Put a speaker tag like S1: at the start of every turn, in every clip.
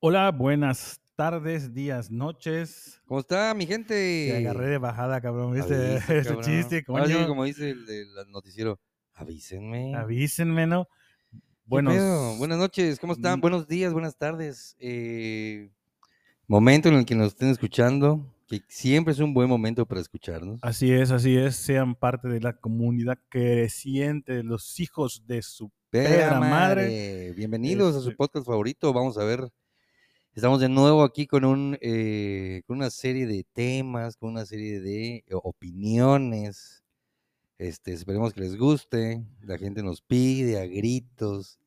S1: Hola, buenas tardes, días, noches.
S2: ¿Cómo está, mi
S1: Te
S2: gente?
S1: agarré de bajada, cabrón. ¿Viste
S2: Avisa,
S1: ese
S2: cabrón.
S1: chiste,
S2: Ahora sí,
S1: coño?
S2: como dice el del noticiero, avísenme.
S1: Avísenme, ¿no?
S2: ¿Qué
S1: Buenos?
S2: Buenas noches, ¿cómo están?
S1: Mm.
S2: Buenos días, buenas tardes. Eh, momento en el que nos estén escuchando, que siempre es un buen momento para escucharnos.
S1: Así es, así es. Sean parte de la comunidad creciente de los hijos de su madre.
S2: madre, Bienvenidos a su
S1: Este-
S2: podcast favorito. Vamos a ver. Estamos de nuevo aquí con, un, eh, con una serie de temas, con una serie de eh, opiniones. Este, esperemos que les guste. La gente nos pide a gritos.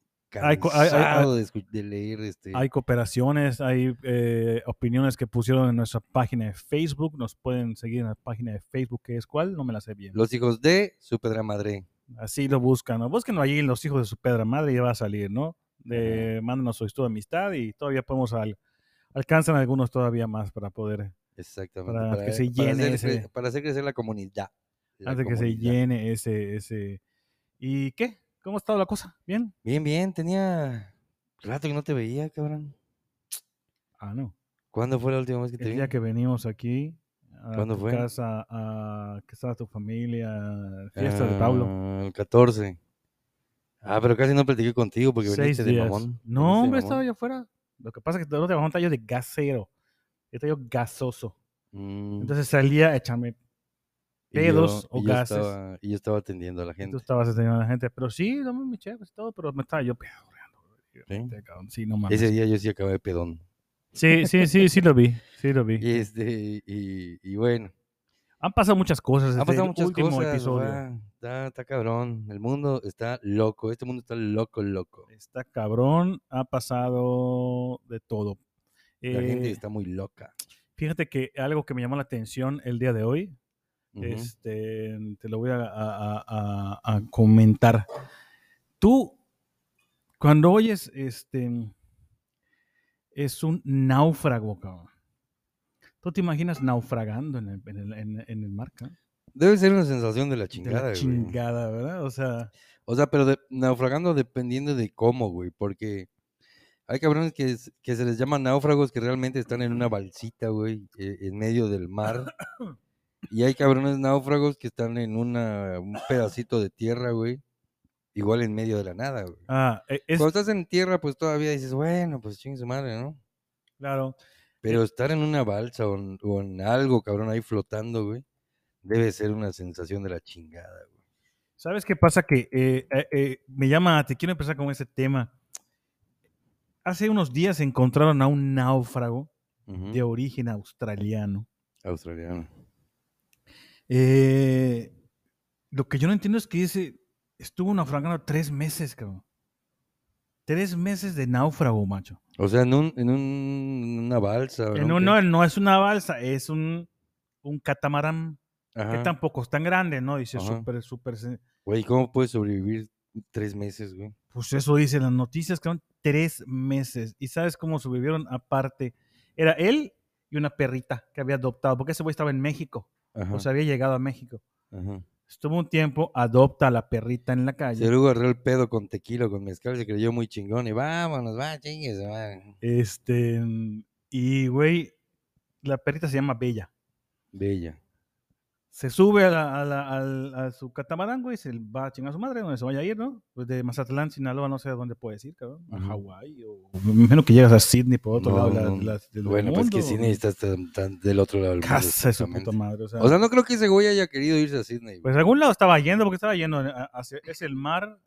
S1: Hay hay-
S2: de, leer este.
S1: Hay cooperaciones, hay eh, opiniones que pusieron en nuestra página de Facebook. Nos pueden seguir en la página de Facebook, que es cuál, no me la sé bien.
S2: Los hijos de su pedra madre.
S1: Así lo buscan, ¿no? Búsquenlo allí en los hijos de su pedra madre y ya va a salir, ¿no? De, mándenos solicitud de amistad y todavía podemos al, alcanzan algunos todavía más para poder,
S2: Exactamente.
S1: Para que se llene
S2: hacer,
S1: ese-
S2: para hacer crecer la comunidad. la
S1: antes de que se
S2: comunidad.
S1: llene ese, ese. ¿Y qué? ¿Cómo ha estado la cosa? ¿Bien?
S2: Bien, bien. Tenía rato que no te veía, cabrón.
S1: Ah, no.
S2: ¿Cuándo fue la última vez que te
S1: El
S2: vi?
S1: día que venimos aquí a
S2: ¿Cuándo
S1: tu
S2: fue?
S1: casa, a que estaba tu familia, fiesta de Pablo.
S2: Ah, El 14. Ah, pero casi no platiqué contigo porque
S1: Seis
S2: veniste de mamón.
S1: No, hombre, estaba
S2: mamón.
S1: yo afuera. Lo que pasa es que todo de bajón tallo de gasero. Yo tallo gasoso.
S2: Mm,
S1: Entonces salía a echarme
S2: y yo-
S1: pedos o
S2: y yo
S1: gases.
S2: estaba- y yo estaba atendiendo a la gente.
S1: Tú estabas atendiendo a la gente, pero sí, dame mi chévere y todo, pero me estaba yo pedorreando.
S2: ¿Sí?
S1: cabrón, Sí, no mames.
S2: Ese día yo sí acabé de pedón.
S1: Sí, sí, sí, sí lo vi, sí lo vi.
S2: Y, este, y, y bueno,
S1: Han pasado muchas cosas
S2: han
S1: desde
S2: pasado muchas
S1: último
S2: cosas.
S1: episodio.
S2: Está, está cabrón. El mundo está loco. Este mundo está loco, loco.
S1: Está cabrón, ha pasado de todo.
S2: La gente
S1: Eh,
S2: está muy loca.
S1: Fíjate que algo que me llamó la atención el día de hoy, este, te lo voy a, a- a- a- a comentar. Tú, cuando oyes, este, es un náufrago, cabrón. ¿Tú te imaginas naufragando en el, en el- en- en el mar?
S2: Debe ser una sensación de la
S1: De
S2: chingada,
S1: la
S2: güey.
S1: chingada, ¿verdad? O sea,
S2: O sea, pero de- naufragando dependiendo de cómo, güey, porque hay cabrones que, es- que se les llama náufragos que realmente están en una balsita, güey, eh, en medio del mar. Y hay cabrones náufragos que están en una, un pedacito de tierra, güey, igual en medio de la nada, güey.
S1: ah, e- es
S2: Cuando estás en tierra, pues todavía dices, bueno, pues chingue su madre, ¿no?
S1: claro.
S2: Pero estar en una balsa o en, o en algo, cabrón, ahí flotando, güey, debe ser una sensación de la chingada, güey.
S1: ¿Sabes qué pasa? Que eh, eh, eh, me llama, te quiero empezar con ese tema. Hace unos días encontraron a un náufrago de origen australiano.
S2: Australiano.
S1: Lo que yo no entiendo es que ese estuvo naufragando tres meses, cabrón. Tres meses de náufrago, macho.
S2: O sea, en, un, en un- una balsa. en
S1: no,
S2: un
S1: no, no es una balsa, es un, un catamarán que tampoco es tan grande, ¿no? Dice súper, súper.
S2: Güey, ¿cómo puedes sobrevivir tres meses, güey?
S1: Pues eso dicen las noticias, que son tres meses. ¿Y sabes cómo sobrevivieron? Aparte, era él y una perrita que había adoptado, porque ese güey estaba en México,
S2: Ajá.
S1: o sea, había llegado a México.
S2: ajá.
S1: Estuvo un tiempo, adopta a la perrita en la calle.
S2: Se luego agarró el pedo con tequila, con mezcal, se creyó muy chingón y vámonos, va, chingues, va.
S1: Este, y güey, la perrita se llama Bella.
S2: Bella.
S1: Se sube a, la- a la- al- a su catamarán, güey, se va a chingar a su madre, donde se vaya a ir, ¿no? Pues de Mazatlán, Sinaloa, no sé a dónde puedes ir, cabrón. A. Hawái o... Me imagino que llegas a Sydney por otro
S2: No,
S1: lado
S2: no,
S1: la- del
S2: Bueno, pues que Sydney está tan- tan del otro lado del mundo.
S1: Casa su puta madre, o sea...
S2: O sea, no creo que ese güey haya querido irse a Sydney. güey.
S1: Pues a algún lado estaba yendo, porque estaba yendo hacia, es el mar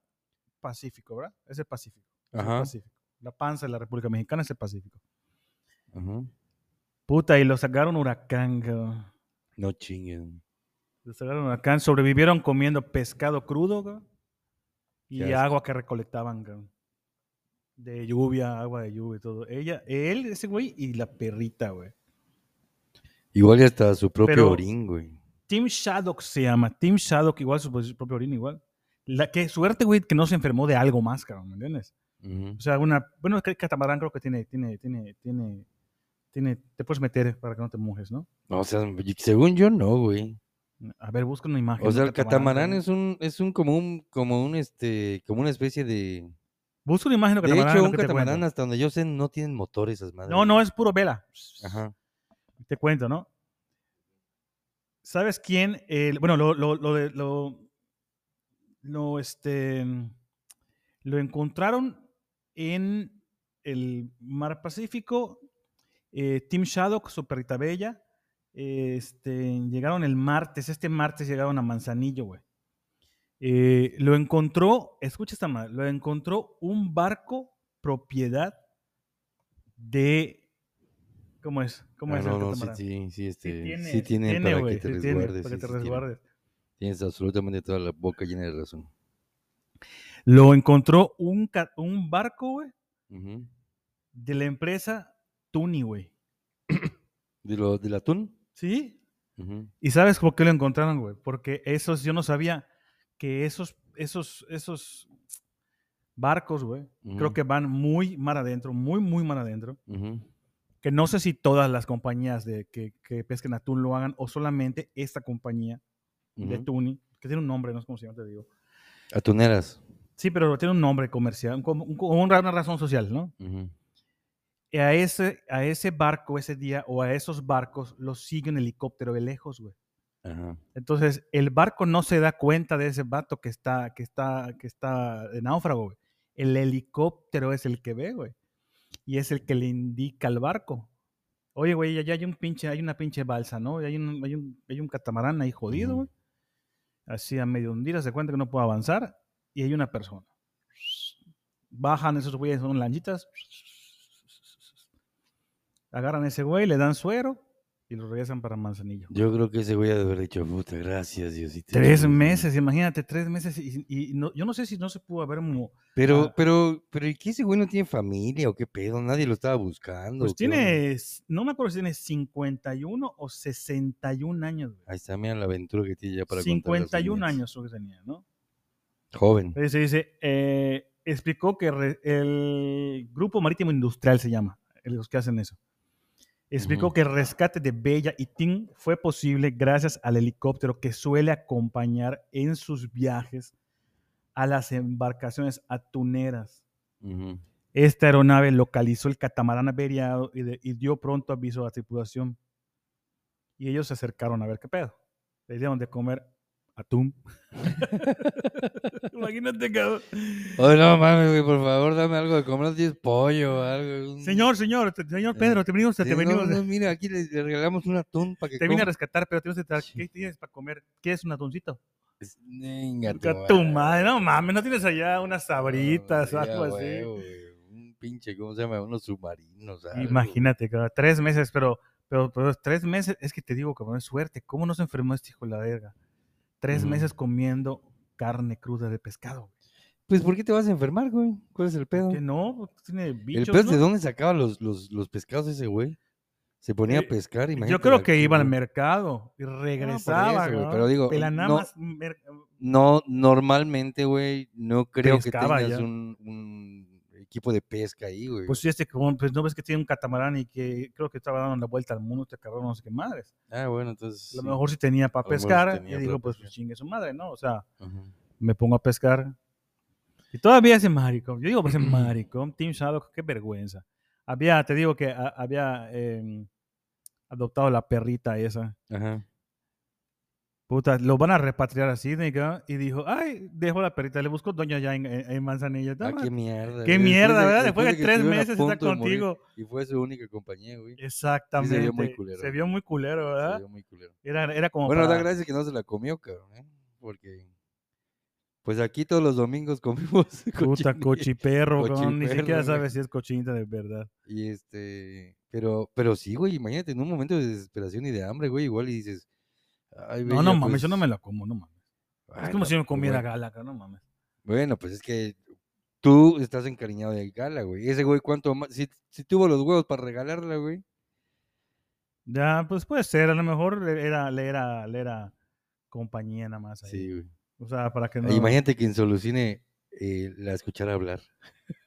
S1: Pacífico, ¿verdad? Es el Pacífico. es el
S2: Ajá.
S1: Pacífico. La panza de la República Mexicana es el Pacífico.
S2: Ajá.
S1: Puta, y lo sacaron huracán, cabrón.
S2: No chinguen.
S1: Lo sacaron huracán, sobrevivieron comiendo pescado crudo, y agua que recolectaban. De lluvia, agua de lluvia y todo. Ella, él, ese güey, y la perrita, güey.
S2: Igual y hasta su propio
S1: Pero-
S2: orín, güey.
S1: Tim Shaddock se llama. Tim Shaddock, igual su, su propio orina, igual. La, qué suerte, güey, que no se enfermó de algo más, cabrón, ¿me entiendes?
S2: Ujú.
S1: O sea, una, bueno, que el catamarán creo que tiene, tiene, tiene, tiene, tiene, te puedes meter para que no te mojes, ¿no?
S2: O sea, según yo no, güey.
S1: A ver, busca una imagen.
S2: O
S1: de
S2: sea, el catamarán es un, es un como un, como un este, como una especie de,
S1: Busca una imagen de
S2: De
S1: catamarán.
S2: hecho,
S1: lo
S2: un catamarán, hasta donde yo sé, no tienen motor esas madres.
S1: No, no, es puro vela.
S2: Ajá.
S1: Te cuento, ¿no? ¿Sabes quién? Bueno, lo, lo, lo, de- lo, lo, este, lo encontraron en el Mar Pacífico. eh, Team Shadow, su perrita bella. Este, llegaron el martes. Este martes llegaron a Manzanillo, güey. Eh, lo encontró, escucha esta madre, lo encontró un barco propiedad de. ¿Cómo es? ¿Cómo
S2: Ah,
S1: es
S2: no, no, sí, sí, sí, este,
S1: tiene,
S2: sí tienen para
S1: güey,
S2: que te
S1: sí tiene,
S2: resguardes.
S1: para que te resguardes.
S2: Tienes absolutamente toda la boca llena de razón.
S1: Lo encontró un, un barco, güey, de la empresa Tuni, güey.
S2: ¿De lo, ¿Del atún?
S1: ¿Sí? ¿Y sabes por qué lo encontraron, güey? Porque esos, yo no sabía que esos, esos, esos barcos, güey, creo que van muy mar adentro, muy, muy mar adentro. Que no sé si todas las compañías de, que, que pesquen atún lo hagan o solamente esta compañía de. Tuni, que tiene un nombre, no sé cómo se llama, te digo.
S2: Atuneras.
S1: Sí, pero tiene un nombre comercial, un- como- un- una razón social, ¿no? Y a ese, a ese barco ese día o a esos barcos los sigue un helicóptero de lejos, güey.
S2: Ajá.
S1: Entonces, el barco no se da cuenta de ese vato que está, que está, que está de náufrago, güey. El helicóptero es el que ve, güey. Y es el que le indica al barco. Oye, güey, allá hay un pinche, hay una pinche balsa, ¿no? Hay un, hay un, hay un catamarán ahí jodido, güey. Así a medio hundir, se cuenta que no puede avanzar. Y hay una persona. Bajan esos güeyes, son lanchitas. Agarran a ese güey, le dan suero y lo regresan para Manzanillo.
S2: Yo creo que ese güey ha de haber dicho, puta, gracias, Diosito.
S1: Tres
S2: chido".
S1: meses, imagínate, tres meses. Y, y no- yo no sé si no se pudo haber. mo-
S2: Pero,
S1: Ah.
S2: pero, pero, ¿y qué ese güey no tiene familia o qué pedo? Nadie lo estaba buscando.
S1: Pues tiene, no me acuerdo si tiene 51 o 61 años. güey.
S2: Ahí está, mira la aventura que tiene ya para contar las
S1: 51
S2: siguientes.
S1: años que tenía, ¿no?
S2: Joven.
S1: Entonces dice, eh, explicó que re- el Grupo Marítimo Industrial se llama, los que hacen eso. Explicó que el rescate de Bella y Tim fue posible gracias al helicóptero que suele acompañar en sus viajes a las embarcaciones atuneras. Esta aeronave localizó el catamarán averiado y, de- y dio pronto aviso a la tripulación. Y ellos se acercaron a ver qué pedo. Le dieron de comer atún. Imagínate, cabrón.
S2: Oye, no mames, güey, por favor, dame algo de comer. ¿No tienes pollo o algo?
S1: Señor, señor, te- señor Pedro, te venimos,
S2: Sí,
S1: te
S2: no,
S1: venimos,
S2: no, mira, aquí le, le regalamos un atún para que
S1: te vine a
S2: coma.
S1: rescatar, pero tienes que traer-
S2: Sí.
S1: ¿qué tienes para comer? ¿Quieres un atuncito?
S2: Es- Venga,
S1: tu madre, no mames, no tienes allá unas sabritas o
S2: o
S1: algo así.
S2: Un pinche, ¿cómo se llama? Unos submarinos. algo,
S1: Imagínate, cabrón, tres meses, pero, pero, pero tres meses, es que te digo, cabrón, es suerte. ¿Cómo no se enfermó este hijo de la verga? Tres meses comiendo carne cruda de pescado.
S2: Pues, ¿por qué te vas a enfermar, güey? ¿Cuál es el pedo?
S1: Que no, Pues, tiene
S2: ¿El
S1: bichos,
S2: pedo es de
S1: ¿no?
S2: dónde sacaba los, los, los pescados ese güey? Se ponía
S1: Eh,
S2: a pescar,
S1: Yo
S2: imagínate.
S1: creo
S2: la
S1: que iba al mercado y regresaba,
S2: eso, güey,
S1: cabrón,
S2: pero digo, no- No, normalmente, güey, no creo
S1: Pescaba
S2: que tengas un equipo de pesca ahí, güey.
S1: Pues sí, este pues no ves que tiene un catamarán y que creo que estaba dando la vuelta al mundo, este cabrón, no sé qué madres.
S2: ah, bueno, entonces.
S1: A lo
S2: sí.
S1: mejor sí tenía para
S2: mejor sí
S1: pescar
S2: tenía
S1: y
S2: para
S1: pues chingue su madre, ¿no? O sea, me pongo a pescar. Y todavía ese maricón. Yo digo, pues ese maricón, Team Shadow, qué vergüenza. Había, te digo que a- había em, adoptado la perrita esa.
S2: Ajá.
S1: Puta, lo van a repatriar así, nigga, Y dijo, ay, dejo la perrita. Le busco doña ya en, en- en Manzanilla.
S2: Ah, qué mierda.
S1: Qué mierda, ¿verdad? Después de tres
S2: a
S1: meses está
S2: morir,
S1: contigo.
S2: Y fue su única compañía, güey.
S1: Exactamente.
S2: muy culero,
S1: Se vio muy culero,
S2: Se
S1: ¿verdad?
S2: vio muy culero.
S1: Era, era como
S2: Bueno, da gracias que no se la comió, cabrón, ¿eh? Porque. Pues aquí todos los domingos comimos.
S1: Puta
S2: cochinilla.
S1: cochiperro, cabrón, ni
S2: Cochiperro,
S1: siquiera
S2: güey.
S1: sabes si es cochinita de verdad.
S2: Y este. Pero, pero sí, güey, imagínate en un momento de desesperación y de hambre, güey, igual y dices. Ay,
S1: No, no mames, yo no
S2: pues,
S1: me la como, no mames. Es como
S2: no,
S1: si me
S2: pues,
S1: comiera
S2: bueno.
S1: gala, cabrón, no mames.
S2: Bueno, pues es que tú estás encariñado de Gala, güey. Ese güey, ¿cuánto más? Si, si tuvo los huevos para regalarla, güey.
S1: Ya, pues puede ser, a lo mejor le era, le era, le era compañía nada más ahí.
S2: Sí, güey.
S1: O sea, para que no.
S2: Imagínate quien solucione eh, la escuchar hablar.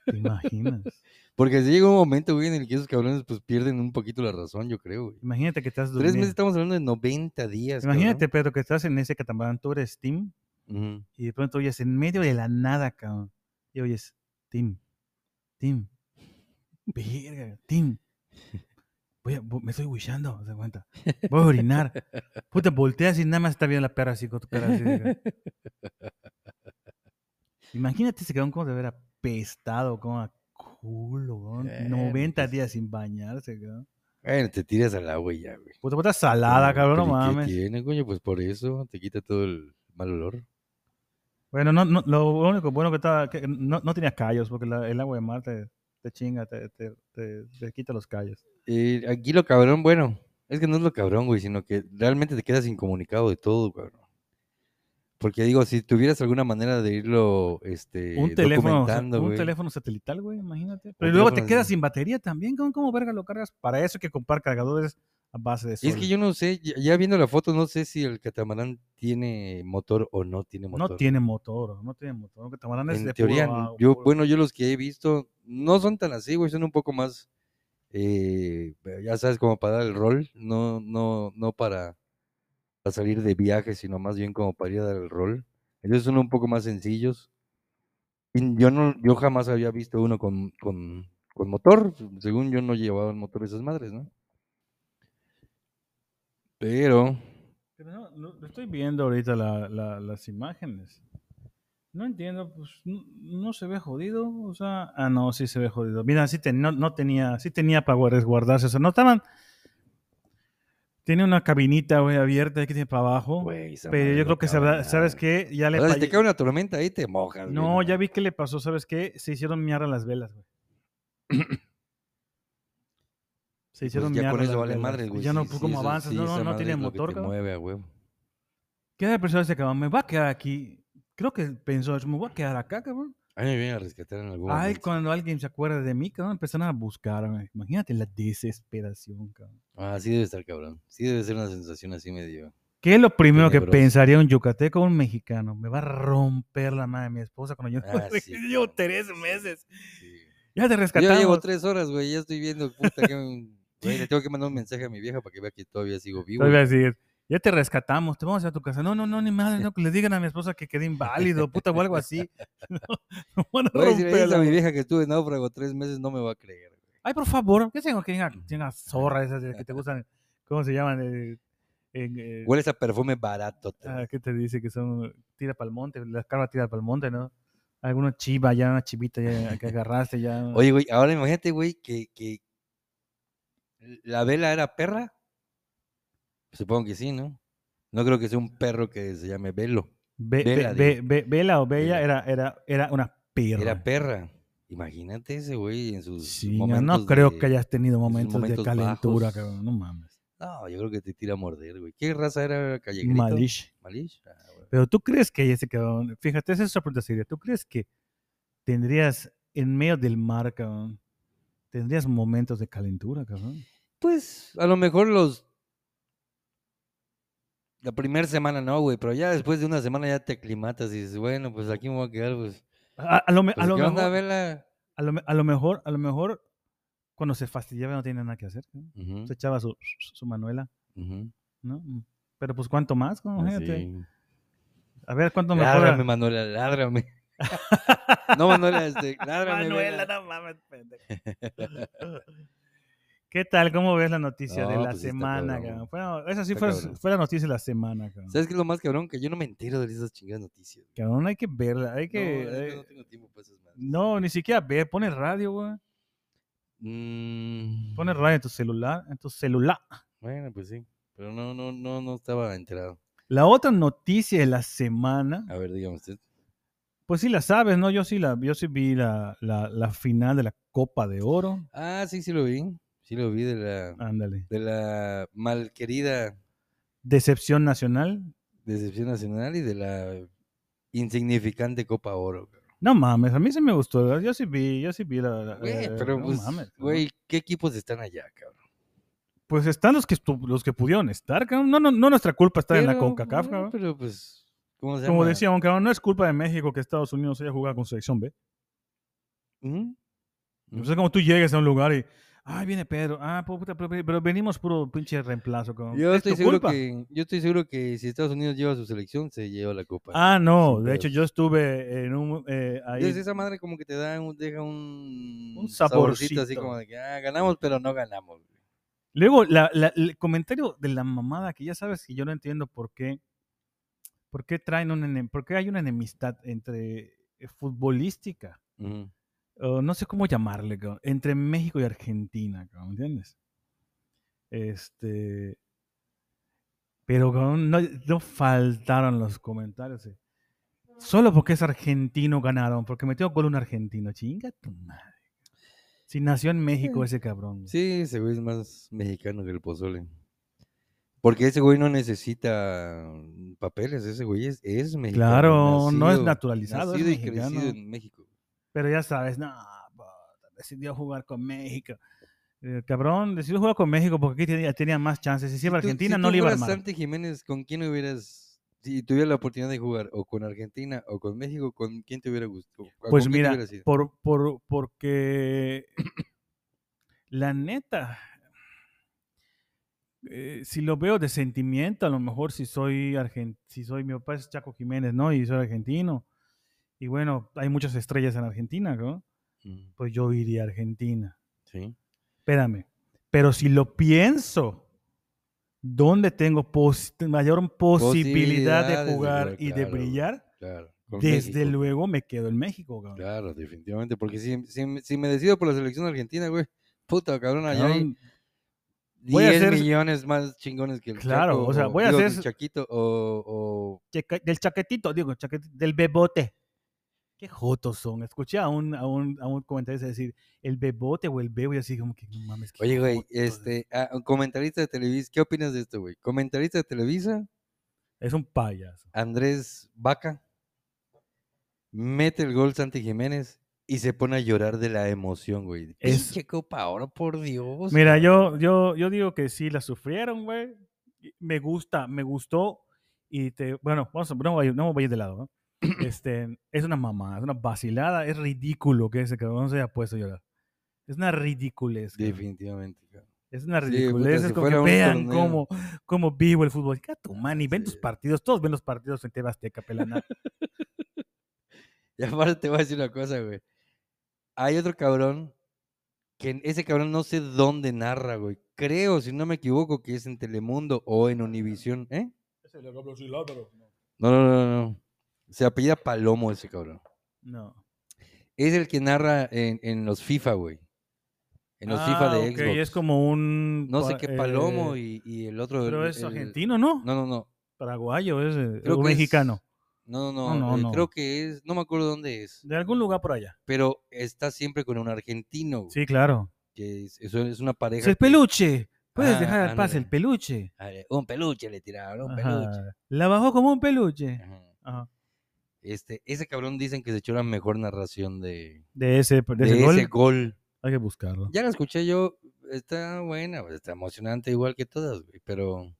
S1: ¿Te imaginas?
S2: Porque si llega un momento, güey, en el que esos cabrones pues pierden un poquito la razón, yo creo, güey.
S1: Imagínate que estás
S2: Tres
S1: durmiendo.
S2: meses estamos hablando de 90 días.
S1: Imagínate, Pedro, que estás en ese catamarán, tú eres Tim, y de pronto oyes en medio de la nada, cabrón. Y oyes, Tim, Tim. Verga, Tim. Voy a- me estoy wishando, se cuenta. Voy a orinar. Puta, volteas y nada más está viendo la perra así con tu cara así. de- Imagínate ese cabrón como de haber apestado, como a culo, weón.
S2: Eh,
S1: 90
S2: pues.
S1: días sin bañarse, cabrón.
S2: Bueno, te tiras al agua y ya, güey.
S1: Puta, puta salada, cabrón, no
S2: ¿y qué
S1: mames.
S2: tiene, coño? Pues por eso te quita todo el mal olor.
S1: Bueno, no, no, lo único bueno que estaba, que no, no tenía callos, porque la- el agua de mar te, te chinga, te, te, te- te quita los callos.
S2: Eh, aquí lo cabrón, bueno, es que no es lo cabrón, güey, sino que realmente te quedas incomunicado de todo, cabrón. Porque digo, si tuvieras alguna manera de irlo este,
S1: Un teléfono,
S2: documentando,
S1: un teléfono satelital, güey, imagínate. Pero
S2: Un
S1: luego te quedas sin batería también, ¿cómo, cómo verga lo cargas? Para eso hay que comprar cargadores a base de
S2: Y
S1: sol.
S2: es que yo no sé, ya, viendo la foto, no sé si el catamarán tiene motor o no tiene motor.
S1: no tiene motor, no tiene motor. El catamarán es
S2: En
S1: de
S2: teoría,
S1: puro
S2: yo,
S1: puro-
S2: bueno, yo los que he visto no son tan así, güey, son un poco más, eh, ya sabes, como para dar el rol, no, no, no para, para salir de viaje, sino más bien como para ir a dar el rol. Ellos son un poco más sencillos. Yo no, yo jamás había visto uno con, con, con motor, según yo no llevaban motor esas madres, ¿no? Pero,
S1: Pero no, estoy viendo ahorita la- la- las imágenes. No entiendo, pues no, se ve jodido. O sea, ah, no, sí se ve jodido. Mira, sí, ten- no, no tenía, sí tenía para resguardarse. O no estaban. Tiene una cabinita, güey, abierta que tiene para abajo.
S2: güey,
S1: pero yo creo que sabrá- ¿sabes qué? Ya le
S2: Ahora, si te cae una tormenta ahí te mojas. güey,
S1: No, ya vi que le pasó, ¿sabes qué? Se hicieron mierda las velas, güey. Se
S2: Y
S1: hicieron
S2: pues ya con eso vale
S1: velas.
S2: madre, güey.
S1: Ya no,
S2: sí,
S1: pues, ¿cómo avanzas?
S2: sí,
S1: no, no, no tiene
S2: que
S1: motor, cabrón.
S2: mueve a huevo.
S1: ¿Qué persona ese cabrón? Me va a quedar aquí. Creo que pensó, me voy a quedar acá, cabrón.
S2: A mí me viene a rescatar en algún
S1: Ay,
S2: momento.
S1: cuando alguien se acuerda de mí, cabrón, empezaron a buscarme. Imagínate la desesperación, cabrón.
S2: Ah, sí debe estar cabrón. Sí debe ser una sensación así medio.
S1: ¿Qué es lo primero que
S2: Tenebroso.
S1: pensaría un yucateco o un mexicano? Me va a romper la madre de mi esposa cuando yo
S2: Ah, sí,
S1: llevo tres meses.
S2: Sí.
S1: Ya te
S2: Yo
S1: rescatamos.
S2: ya llevo tres horas, güey. Ya estoy viendo, puta, que. Güey, le tengo que mandar un mensaje a mi vieja para que vea que todavía sigo vivo.
S1: Todavía decir, ya te rescatamos, te vamos a tu casa. No, no, no, ni madre, no, que le digan a mi esposa que quede inválido, puta, o algo así. No, no van a
S2: Güey, si le a mi vieja que estuve náufrago tres meses, no me va a creer. güey.
S1: Ay, por favor, ¿qué tengo que tenga, tenga zorra esas que te gustan? ¿Cómo se llaman? Eh, en, eh,
S2: Hueles a perfume barato.
S1: ah, ¿Qué te dice? Que son tira para el monte, la carva tira para el monte, ¿no? Alguna chiva, ya una chivita ya, que agarraste, ya.
S2: Oye, güey, ahora imagínate, güey, que, que la vela era perra. Supongo que sí, ¿no? No creo que sea un perro que se llame Velo.
S1: Ve-
S2: vela
S1: Vela o Bella era, era, era una perra.
S2: Era perra. Imagínate ese güey en sus
S1: Sí,
S2: momentos
S1: no creo
S2: de-
S1: que hayas tenido momentos,
S2: momentos
S1: de calentura, cabrón, no mames.
S2: No, yo creo que te tira a morder, güey. ¿Qué raza era callegrito?
S1: Malish.
S2: Malish. Ah, güey.
S1: Pero tú crees que ese cabrón, fíjate, esa es otra pregunta seria. ¿Tú crees que tendrías en medio del mar, cabrón, tendrías momentos de calentura, cabrón?
S2: Pues a lo mejor los. La primera semana no, güey, pero ya después de una semana ya te aclimatas y dices, bueno, pues aquí me voy a quedar, pues.
S1: A, a lo, me- a
S2: pues,
S1: lo
S2: ¿Qué onda,
S1: mejor,
S2: vela?
S1: a, lo, me- a lo mejor, a lo mejor, cuando se fastidiaba no tenía nada que hacer. Se echaba su, su Manuela, ¿no? Pero pues, ¿cuánto más?
S2: así.
S1: A ver, ¿cuánto me
S2: Ládrame? Manuela, ládrame. no, Manuela, este, ládrame.
S1: Manuela,
S2: vela.
S1: no mames, pendejo. ¿Qué tal? ¿Cómo ves la noticia de la
S2: pues
S1: semana,
S2: cabrón.
S1: Bueno, esa sí fue, fue la noticia de la semana, cabrón.
S2: ¿Sabes qué es lo más cabrón? Que yo no me entero de esas chingadas noticias. güey.
S1: Cabrón, hay que verla, hay
S2: No,
S1: que... eh,
S2: no tengo tiempo para esas madres.
S1: No, ni siquiera ver, pone radio, güey.
S2: Mm,
S1: Pone radio en tu celular, en tu celular.
S2: Bueno, pues sí. Pero no, no, no, no estaba enterado.
S1: La otra noticia de la semana,
S2: A ver, dígame usted.
S1: pues sí la sabes, ¿no? Yo sí la, yo sí vi la, la, la final de la Copa de Oro.
S2: Ah, sí, sí lo vi. Sí lo vi de la,
S1: Ándale.
S2: de la malquerida
S1: Decepción nacional.
S2: Decepción Nacional y de la insignificante Copa Oro.
S1: No mames, a mí sí me gustó. Yo sí vi, yo sí vi la. la-
S2: Güey,
S1: eh,
S2: pero
S1: no
S2: pues,
S1: mames,
S2: güey, ¿qué equipos están allá, cabrón?
S1: Pues están los que, los que pudieron estar, cabrón. No, no, no nuestra culpa estar en la CONCACAF,
S2: no,
S1: cabrón.
S2: Pero pues, ¿cómo se
S1: Como
S2: llama?
S1: decíamos, cabrón, no es culpa de México que Estados Unidos haya jugado con selección B.
S2: Ujú.
S1: O sea, como tú llegues a un lugar y, Ay, viene Pedro. Ah, puta, pero, pero venimos puro pinche reemplazo.
S2: Yo
S1: Es
S2: estoy seguro
S1: culpa.
S2: que yo estoy seguro que si Estados Unidos lleva su selección se lleva la copa.
S1: Ah, no. De hecho, yo estuve en un. eh, ahí.
S2: Entonces esa madre como que te da un, deja un,
S1: Un
S2: saborcito así como de que ah, ganamos pero no ganamos.
S1: Luego, la- la- el comentario de la mamada, que ya sabes que yo no entiendo por qué. ¿Por qué traen un por qué hay una enemistad entre eh, futbolística?
S2: Ujú.
S1: No sé cómo llamarle, cabrón, entre México y Argentina, cabrón, ¿entiendes? Este. Pero cabrón, no, no faltaron los comentarios. eh. Solo porque es argentino ganaron, porque metió gol un argentino. Chinga tu madre. Si nació en México ese cabrón.
S2: Sí, ese güey es más mexicano que el pozole. Porque ese güey no necesita mm, papeles, ese güey es, es mexicano.
S1: Claro, no es
S2: nacido-
S1: naturalizado, es
S2: nacido y
S1: mexicano.
S2: crecido en México.
S1: Pero ya sabes, no, decidió jugar con México. El cabrón decidió jugar con México porque aquí tenía, tenía más chances. Si se iba a
S2: tú-
S1: Argentina,
S2: si
S1: no
S2: tú
S1: le iba a armar.
S2: Santi Jiménez, ¿con quién hubieras, si tuvieras la oportunidad de jugar o con Argentina o con México, ¿con quién te hubiera gustado? ¿Con
S1: Pues mira, por, por, porque la neta, eh, si lo veo de sentimiento, a lo mejor si soy argentino, si soy, mi papá es Chaco Jiménez, ¿no? Y soy argentino. Y bueno, hay muchas estrellas en Argentina, ¿no?
S2: Mm,
S1: Pues yo iría a Argentina.
S2: Sí.
S1: Espérame. Pero si lo pienso, ¿dónde tengo pos- mayor posibilidad de jugar
S2: jugar,
S1: y de
S2: claro,
S1: brillar?
S2: Claro.
S1: Desde
S2: México.
S1: luego me quedo en México, cabrón.
S2: Claro, definitivamente. Porque si, si, si me decido por la selección argentina, güey, puta cabrón, allá hay
S1: Cabrón, voy a
S2: 10
S1: hacer-
S2: millones más chingones que el
S1: Claro,
S2: Chaco,
S1: o sea, voy a
S2: digo,
S1: hacer-
S2: el Chaquito o, o
S1: checa- del chaquetito, digo, chaquetito, del bebote. Qué jotos son. Escuché a un, a un, a un comentarista decir el bebote o el bebo y así como que no mames. qué
S2: Oye, güey,
S1: jotos".
S2: este, ah, un comentarista de Televisa, ¿qué opinas de esto, güey? Comentarista de Televisa,
S1: Es un payaso.
S2: Andrés Vaca, mete el gol Santi Jiménez y se pone a llorar de la emoción, güey.
S1: Es-
S2: Pinche Copa Oro, por Dios.
S1: Mira, yo, yo, yo digo que sí la sufrieron, güey. Me gusta, me gustó. Y te, bueno, vamos a, no, a- no voy a ir de lado, ¿no? Este, es una mamá, es una vacilada, es ridículo que ese cabrón se haya puesto a llorar. Es una ridiculez. cabrón.
S2: Definitivamente, cabrón.
S1: Es una
S2: Sí,
S1: ridiculez.
S2: puta,
S1: es
S2: si
S1: como que vean
S2: torneo.
S1: cómo, cómo vivo el fútbol. ¿Qué tu man? Y ven tus
S2: sí.
S1: partidos. Todos ven los partidos en TV Azteca, pelana.
S2: Y aparte te voy a decir una cosa, güey. Hay otro cabrón que ese cabrón no sé dónde narra, güey. Creo, si no me equivoco, que es en Telemundo o en Univisión, ¿eh? No, no, no, no. Se apellida Palomo ese cabrón.
S1: No.
S2: Es el que narra en, en los FIFA, güey. En los FIFA
S1: Ah,
S2: de
S1: ok,
S2: Xbox.
S1: es como un.
S2: No sé qué Palomo
S1: eh,
S2: y, y el otro.
S1: Pero
S2: el-
S1: es
S2: el-
S1: argentino, ¿no?
S2: No, no, no.
S1: Paraguayo, es eh,
S2: Creo que es-
S1: mexicano.
S2: No,
S1: No,
S2: no,
S1: no,
S2: eh,
S1: no.
S2: Creo que es. No me acuerdo dónde es.
S1: De algún lugar por allá.
S2: Pero está siempre con un argentino. güey,
S1: Sí, claro.
S2: Que es, eso es una pareja.
S1: Es el
S2: que-
S1: peluche. Puedes
S2: Ah,
S1: dejar al pase el peluche.
S2: Un peluche le tiraron, un
S1: Ajá.
S2: peluche.
S1: La bajó como un peluche.
S2: Ajá.
S1: Ajá.
S2: Este, ese cabrón dicen que se echó la mejor narración de,
S1: De ese, de
S2: de
S1: ese
S2: ese
S1: gol. Hay que buscarlo.
S2: Ya la escuché yo, está buena, está emocionante igual que todas, güey, pero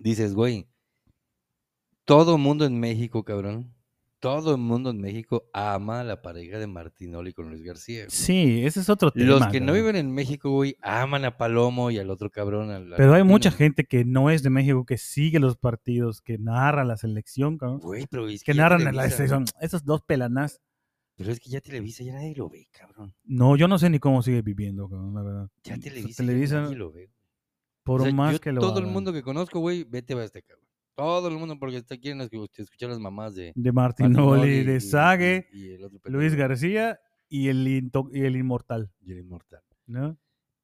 S2: dices, güey, todo mundo en México, cabrón, todo el mundo en México ama a la pareja de Martinoli con Luis García. güey.
S1: Sí, ese es otro tema.
S2: Los que no viven en México, güey, aman a Palomo y al otro cabrón. al
S1: Pero hay mucha gente que no es de México, que sigue los partidos, que narra la selección, cabrón.
S2: Güey, pero es
S1: Que
S2: ya
S1: narran la
S2: Televisa-
S1: selección. Esos dos pelanás.
S2: Pero es que ya Televisa ya nadie lo ve, cabrón.
S1: No, yo no sé ni cómo sigue viviendo, cabrón, la verdad.
S2: Ya
S1: sea,
S2: Televisa, ya
S1: Televisa,
S2: nadie lo ve.
S1: por
S2: O sea,
S1: más
S2: yo
S1: que lo
S2: todo el mundo que conozco, güey, vete a este cabrón. Todo el mundo, porque está, quieren escu- escuchar las mamás de
S1: De Martinoli,
S2: y-
S1: de Sague,
S2: y- y
S1: Luis García y el, into- y el inmortal,
S2: y el inmortal.
S1: ¿no?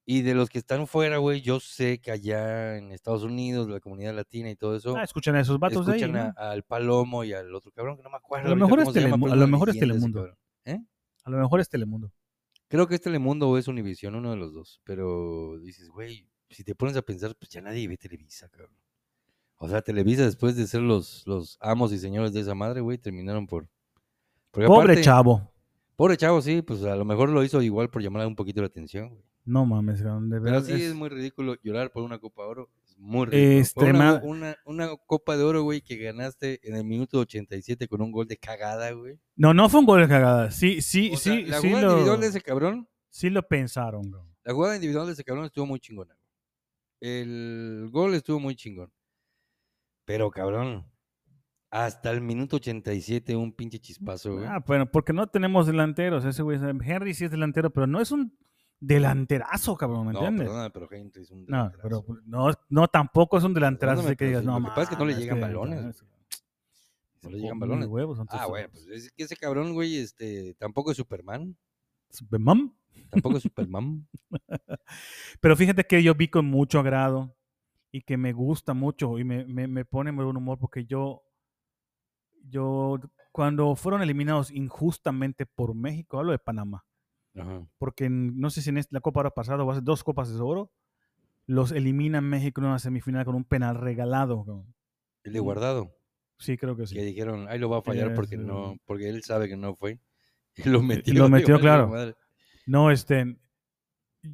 S2: Y de los que están fuera, güey, yo sé que allá en Estados Unidos, la comunidad latina y todo eso,
S1: Ah, escuchan a esos vatos de ahí,
S2: escuchan al Palomo y al otro cabrón que no me acuerdo.
S1: A lo mejor es
S2: llama,
S1: a lo mejor es Telemundo.
S2: ¿Eh?
S1: A lo mejor es Telemundo.
S2: Creo que es Telemundo o es Univisión, uno de los dos. Pero dices, güey, si te pones a pensar, pues ya nadie ve Televisa, cabrón. O sea, Televisa, después de ser los, los amos y señores de esa madre, güey, terminaron por. porque
S1: Pobre
S2: aparte-
S1: chavo.
S2: Pobre chavo, sí, pues a lo mejor lo hizo igual por llamar un poquito la atención, güey.
S1: No mames, de
S2: Pero
S1: verdad.
S2: sí
S1: es-
S2: es muy ridículo llorar por una Copa de Oro. Es muy ridículo.
S1: Extrema-
S2: Una, una, una Copa de Oro, güey, que ganaste en el minuto 87 con un gol de cagada, güey.
S1: No, no fue un gol de cagada. Sí, sí,
S2: O sea,
S1: sí,
S2: la
S1: sí
S2: jugada
S1: lo,
S2: individual de ese cabrón,
S1: sí lo pensaron, cabrón.
S2: La jugada individual de ese cabrón estuvo muy chingona. güey. El gol estuvo muy chingón. Pero, cabrón, hasta el minuto 87 un pinche chispazo, güey.
S1: Ah, bueno, porque no tenemos delanteros. Ese güey, Henry sí es delantero, pero no es un delanterazo, cabrón, ¿me
S2: no,
S1: entiendes?
S2: perdona, pero Henry es un
S1: No,
S2: delanterazo,
S1: pero
S2: güey.
S1: no, no, tampoco es un delanterazo así que
S2: pero
S1: digas, no,
S2: lo que pasa es que no le llegan balones, No le llegan balones.
S1: huevos,
S2: Ah, bueno, pues es que ese cabrón, güey, este, tampoco es Superman.
S1: Superman.
S2: Tampoco es Superman.
S1: Pero fíjate que yo vi con mucho agrado y que me gusta mucho y me, me, me pone muy buen humor porque yo, yo, cuando fueron eliminados injustamente por México, hablo de Panamá,
S2: Ajá.
S1: porque no sé si en la Copa Oro pasada o hace dos Copas de Oro, los elimina México en una semifinal con un penal regalado.
S2: El de guardado.
S1: Sí, creo que sí.
S2: Que dijeron, ahí lo va a fallar porque
S1: Ese-
S2: no, porque él sabe que no fue. Y lo metió.
S1: lo
S2: le
S1: metió, claro. No, este,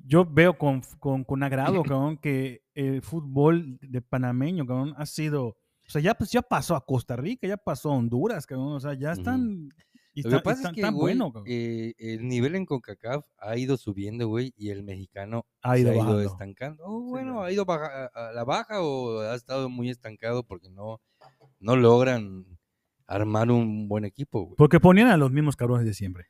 S1: yo veo con, con, con agrado, cabrón, que el fútbol de panameño, cabrón, ha sido, o sea, ya, pues, ya pasó a Costa Rica, ya pasó a Honduras, cabrón, o sea, ya están, y
S2: Lo que
S1: está-
S2: pasa es que, güey,
S1: bueno,
S2: eh, el nivel en CONCACAF ha ido subiendo, güey, y el mexicano
S1: Ha
S2: se
S1: ido
S2: ha ido estancando. Oh, bueno, ha ido baja- a a la baja o ha estado muy estancado porque no, no logran armar un buen equipo, güey.
S1: Porque ponían a los mismos cabrones de siempre,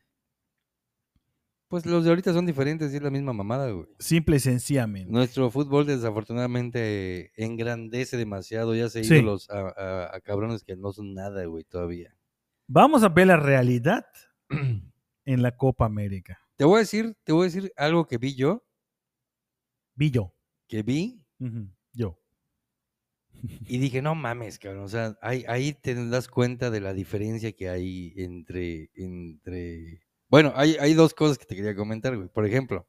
S2: Pues los de ahorita son diferentes y es la misma mamada, güey.
S1: simple y sencillamente.
S2: Nuestro fútbol desafortunadamente engrandece demasiado, ya se
S1: Sí.
S2: ido los, a, a- a cabrones que no son nada, güey, todavía.
S1: Vamos a ver la realidad en la Copa América.
S2: Te voy a decir, te voy a decir algo que vi yo,
S1: Vi yo.
S2: que vi
S1: Yo.
S2: y dije, no mames, cabrón. O sea, ahí, ahí te das cuenta de la diferencia que hay entre, entre... Bueno, hay, hay dos cosas que te quería comentar, güey. Por ejemplo,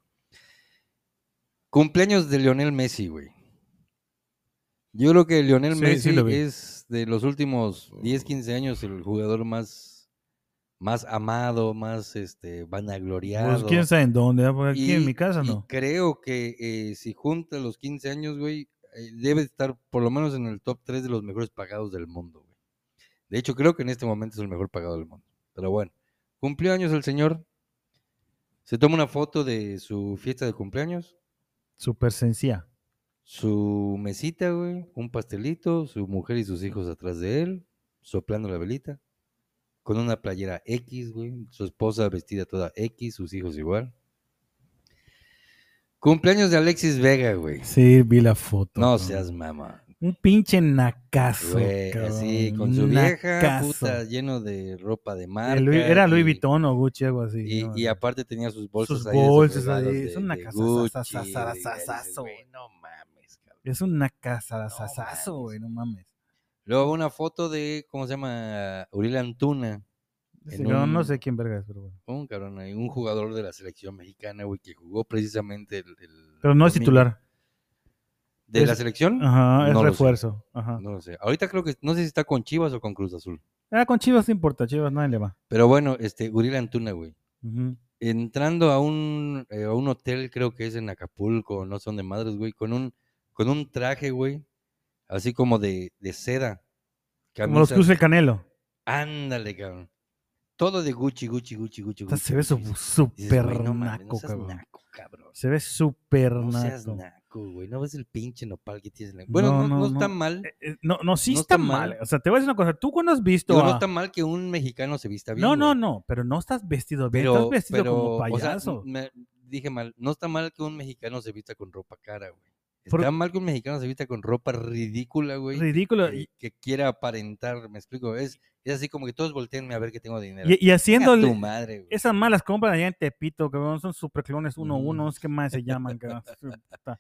S2: cumpleaños de Lionel Messi, güey. Yo creo que Lionel
S1: Sí,
S2: Messi es de los últimos 10, 15 años el jugador más, más amado, más este, vanagloriado.
S1: Pues quién sabe en dónde, ¿eh? Aquí en mi casa
S2: y
S1: no.
S2: creo que eh, si junta los 15 años, güey, eh, debe estar por lo menos en el top 3 de los mejores pagados del mundo, güey. De hecho, creo que en este momento es el mejor pagado del mundo. Pero bueno, cumplió años el señor. Se toma una foto de su fiesta de cumpleaños,
S1: Súper sencilla.
S2: su mesita, güey, un pastelito, su mujer y sus hijos atrás de él, soplando la velita, con una playera X, güey, su esposa vestida toda X, sus hijos igual. Cumpleaños de Alexis Vega, güey.
S1: Sí, vi la foto.
S2: No
S1: cabrón.
S2: seas mamá.
S1: Un pinche nacazo.
S2: Güey, así, con su vieja,
S1: nacazo.
S2: puta, lleno de ropa de marca.
S1: Louis- era Louis Vuitton o Gucci, algo así.
S2: Y,
S1: ¿no?
S2: y aparte tenía sus bolsas
S1: Sus
S2: ahí. sus
S1: bolsas ahí, es
S2: dices,
S1: sasazo,
S2: güey. No mames, cabrón.
S1: Es una casarazazazo,
S2: mames.
S1: güey, no mames.
S2: Luego una foto de, ¿cómo se llama? Uriel Antuna. En
S1: cabrón no
S2: un-
S1: sé quién verga es, pero bueno.
S2: Un cabrón un jugador de la selección mexicana, güey, que jugó precisamente el. el
S1: Pero no es titular.
S2: ¿De la selección?
S1: Ajá, es
S2: No
S1: refuerzo. Ajá.
S2: No lo sé. Ahorita creo que, no sé si está con Chivas o con Cruz Azul.
S1: Ah, con Chivas no importa, Chivas nadie le va.
S2: Pero bueno, este, Uriel Antuna, güey. Entrando a un, eh, a un hotel, creo que es en Acapulco, no son de madres, güey, con un, con un traje, güey, así como de, de seda.
S1: Como los que usa el Canelo.
S2: Ándale, cabrón. Todo de Gucci, Gucci, Gucci, Gucci. Gucci,
S1: se ve súper naco,
S2: no
S1: cabrón.
S2: naco, cabrón.
S1: Se ve súper
S2: No seas
S1: naco.
S2: Güey. No ves el pinche nopal que tienes. en la- Bueno,
S1: No,
S2: no,
S1: no,
S2: no está mal.
S1: Eh, eh, No, no, sí está,
S2: está
S1: mal.
S2: mal.
S1: O sea, te voy a decir una cosa. ¿Tú cuando has visto
S2: Digo, no está mal que un mexicano se vista bien.
S1: No, no,
S2: güey.
S1: no, pero no estás vestido bien,
S2: Pero,
S1: estás vestido
S2: pero,
S1: como
S2: o sea,
S1: payaso.
S2: me- dije mal, no está mal que un mexicano se vista con ropa cara, güey.
S1: Por-
S2: Está mal que un mexicano se vista con ropa ridícula, güey.
S1: Ridículo.
S2: Que,
S1: Y,
S2: que quiera aparentar, me explico. Es, es así como que todos volteenme a ver que tengo dinero.
S1: y- y haciéndole
S2: tu madre, güey.
S1: esas malas compras allá en Tepito, cabrón, son superclones 1-1,
S2: Ujú.
S1: no sé qué más se llaman.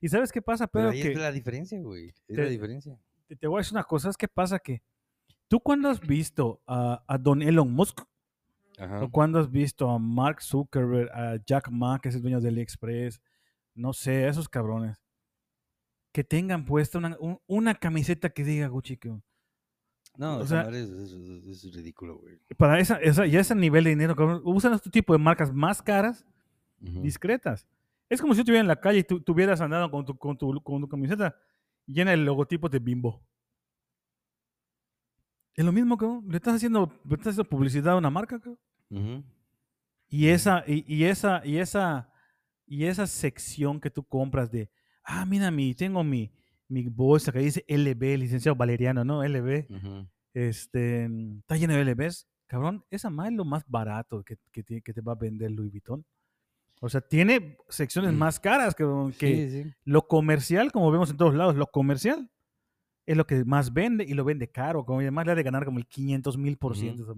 S1: ¿Y sabes qué pasa,
S2: Pero
S1: Pedro?
S2: ahí
S1: Que
S2: es la diferencia, güey. Es
S1: te-
S2: la diferencia.
S1: te, te voy a decir una cosa, es que pasa que tú cuando has visto a, a Don Elon Musk,
S2: Ajá.
S1: o cuando has visto a Mark Zuckerberg, a Jack Ma, que es el dueño de AliExpress, no sé, esos cabrones, que tengan puesta una, un- una camiseta que diga Gucci, que
S2: No,
S1: o sea-
S2: es, es- es- es ridículo, güey.
S1: para esa, esa, ya ese nivel de dinero, usan este tipo de marcas más caras,
S2: Ujú.
S1: discretas. Es como si yo estuviera en la calle y tú tuvieras andado con tu, con tu, con tu camiseta llena de logotipos de bimbo. Es lo mismo, cabrón. Le estás haciendo, le estás haciendo publicidad a una marca, cabrón.
S2: Ujú.
S1: Y esa, y, y esa, y esa, Y esa sección que tú compras de, ah, mira, mi, tengo mi, mi bolsa que dice LB, licenciado Valeriano, ¿no? LB. Este, está lleno de LBs. Cabrón, esa más es lo más barato que, que, te- que te va a vender Louis Vuitton. O sea, tiene secciones
S2: Mm.
S1: más caras que
S2: Sí, sí.
S1: lo comercial, como vemos en todos lados, lo comercial es lo que más vende y lo vende caro. Como y además le ha de ganar como el 500 mil por ciento.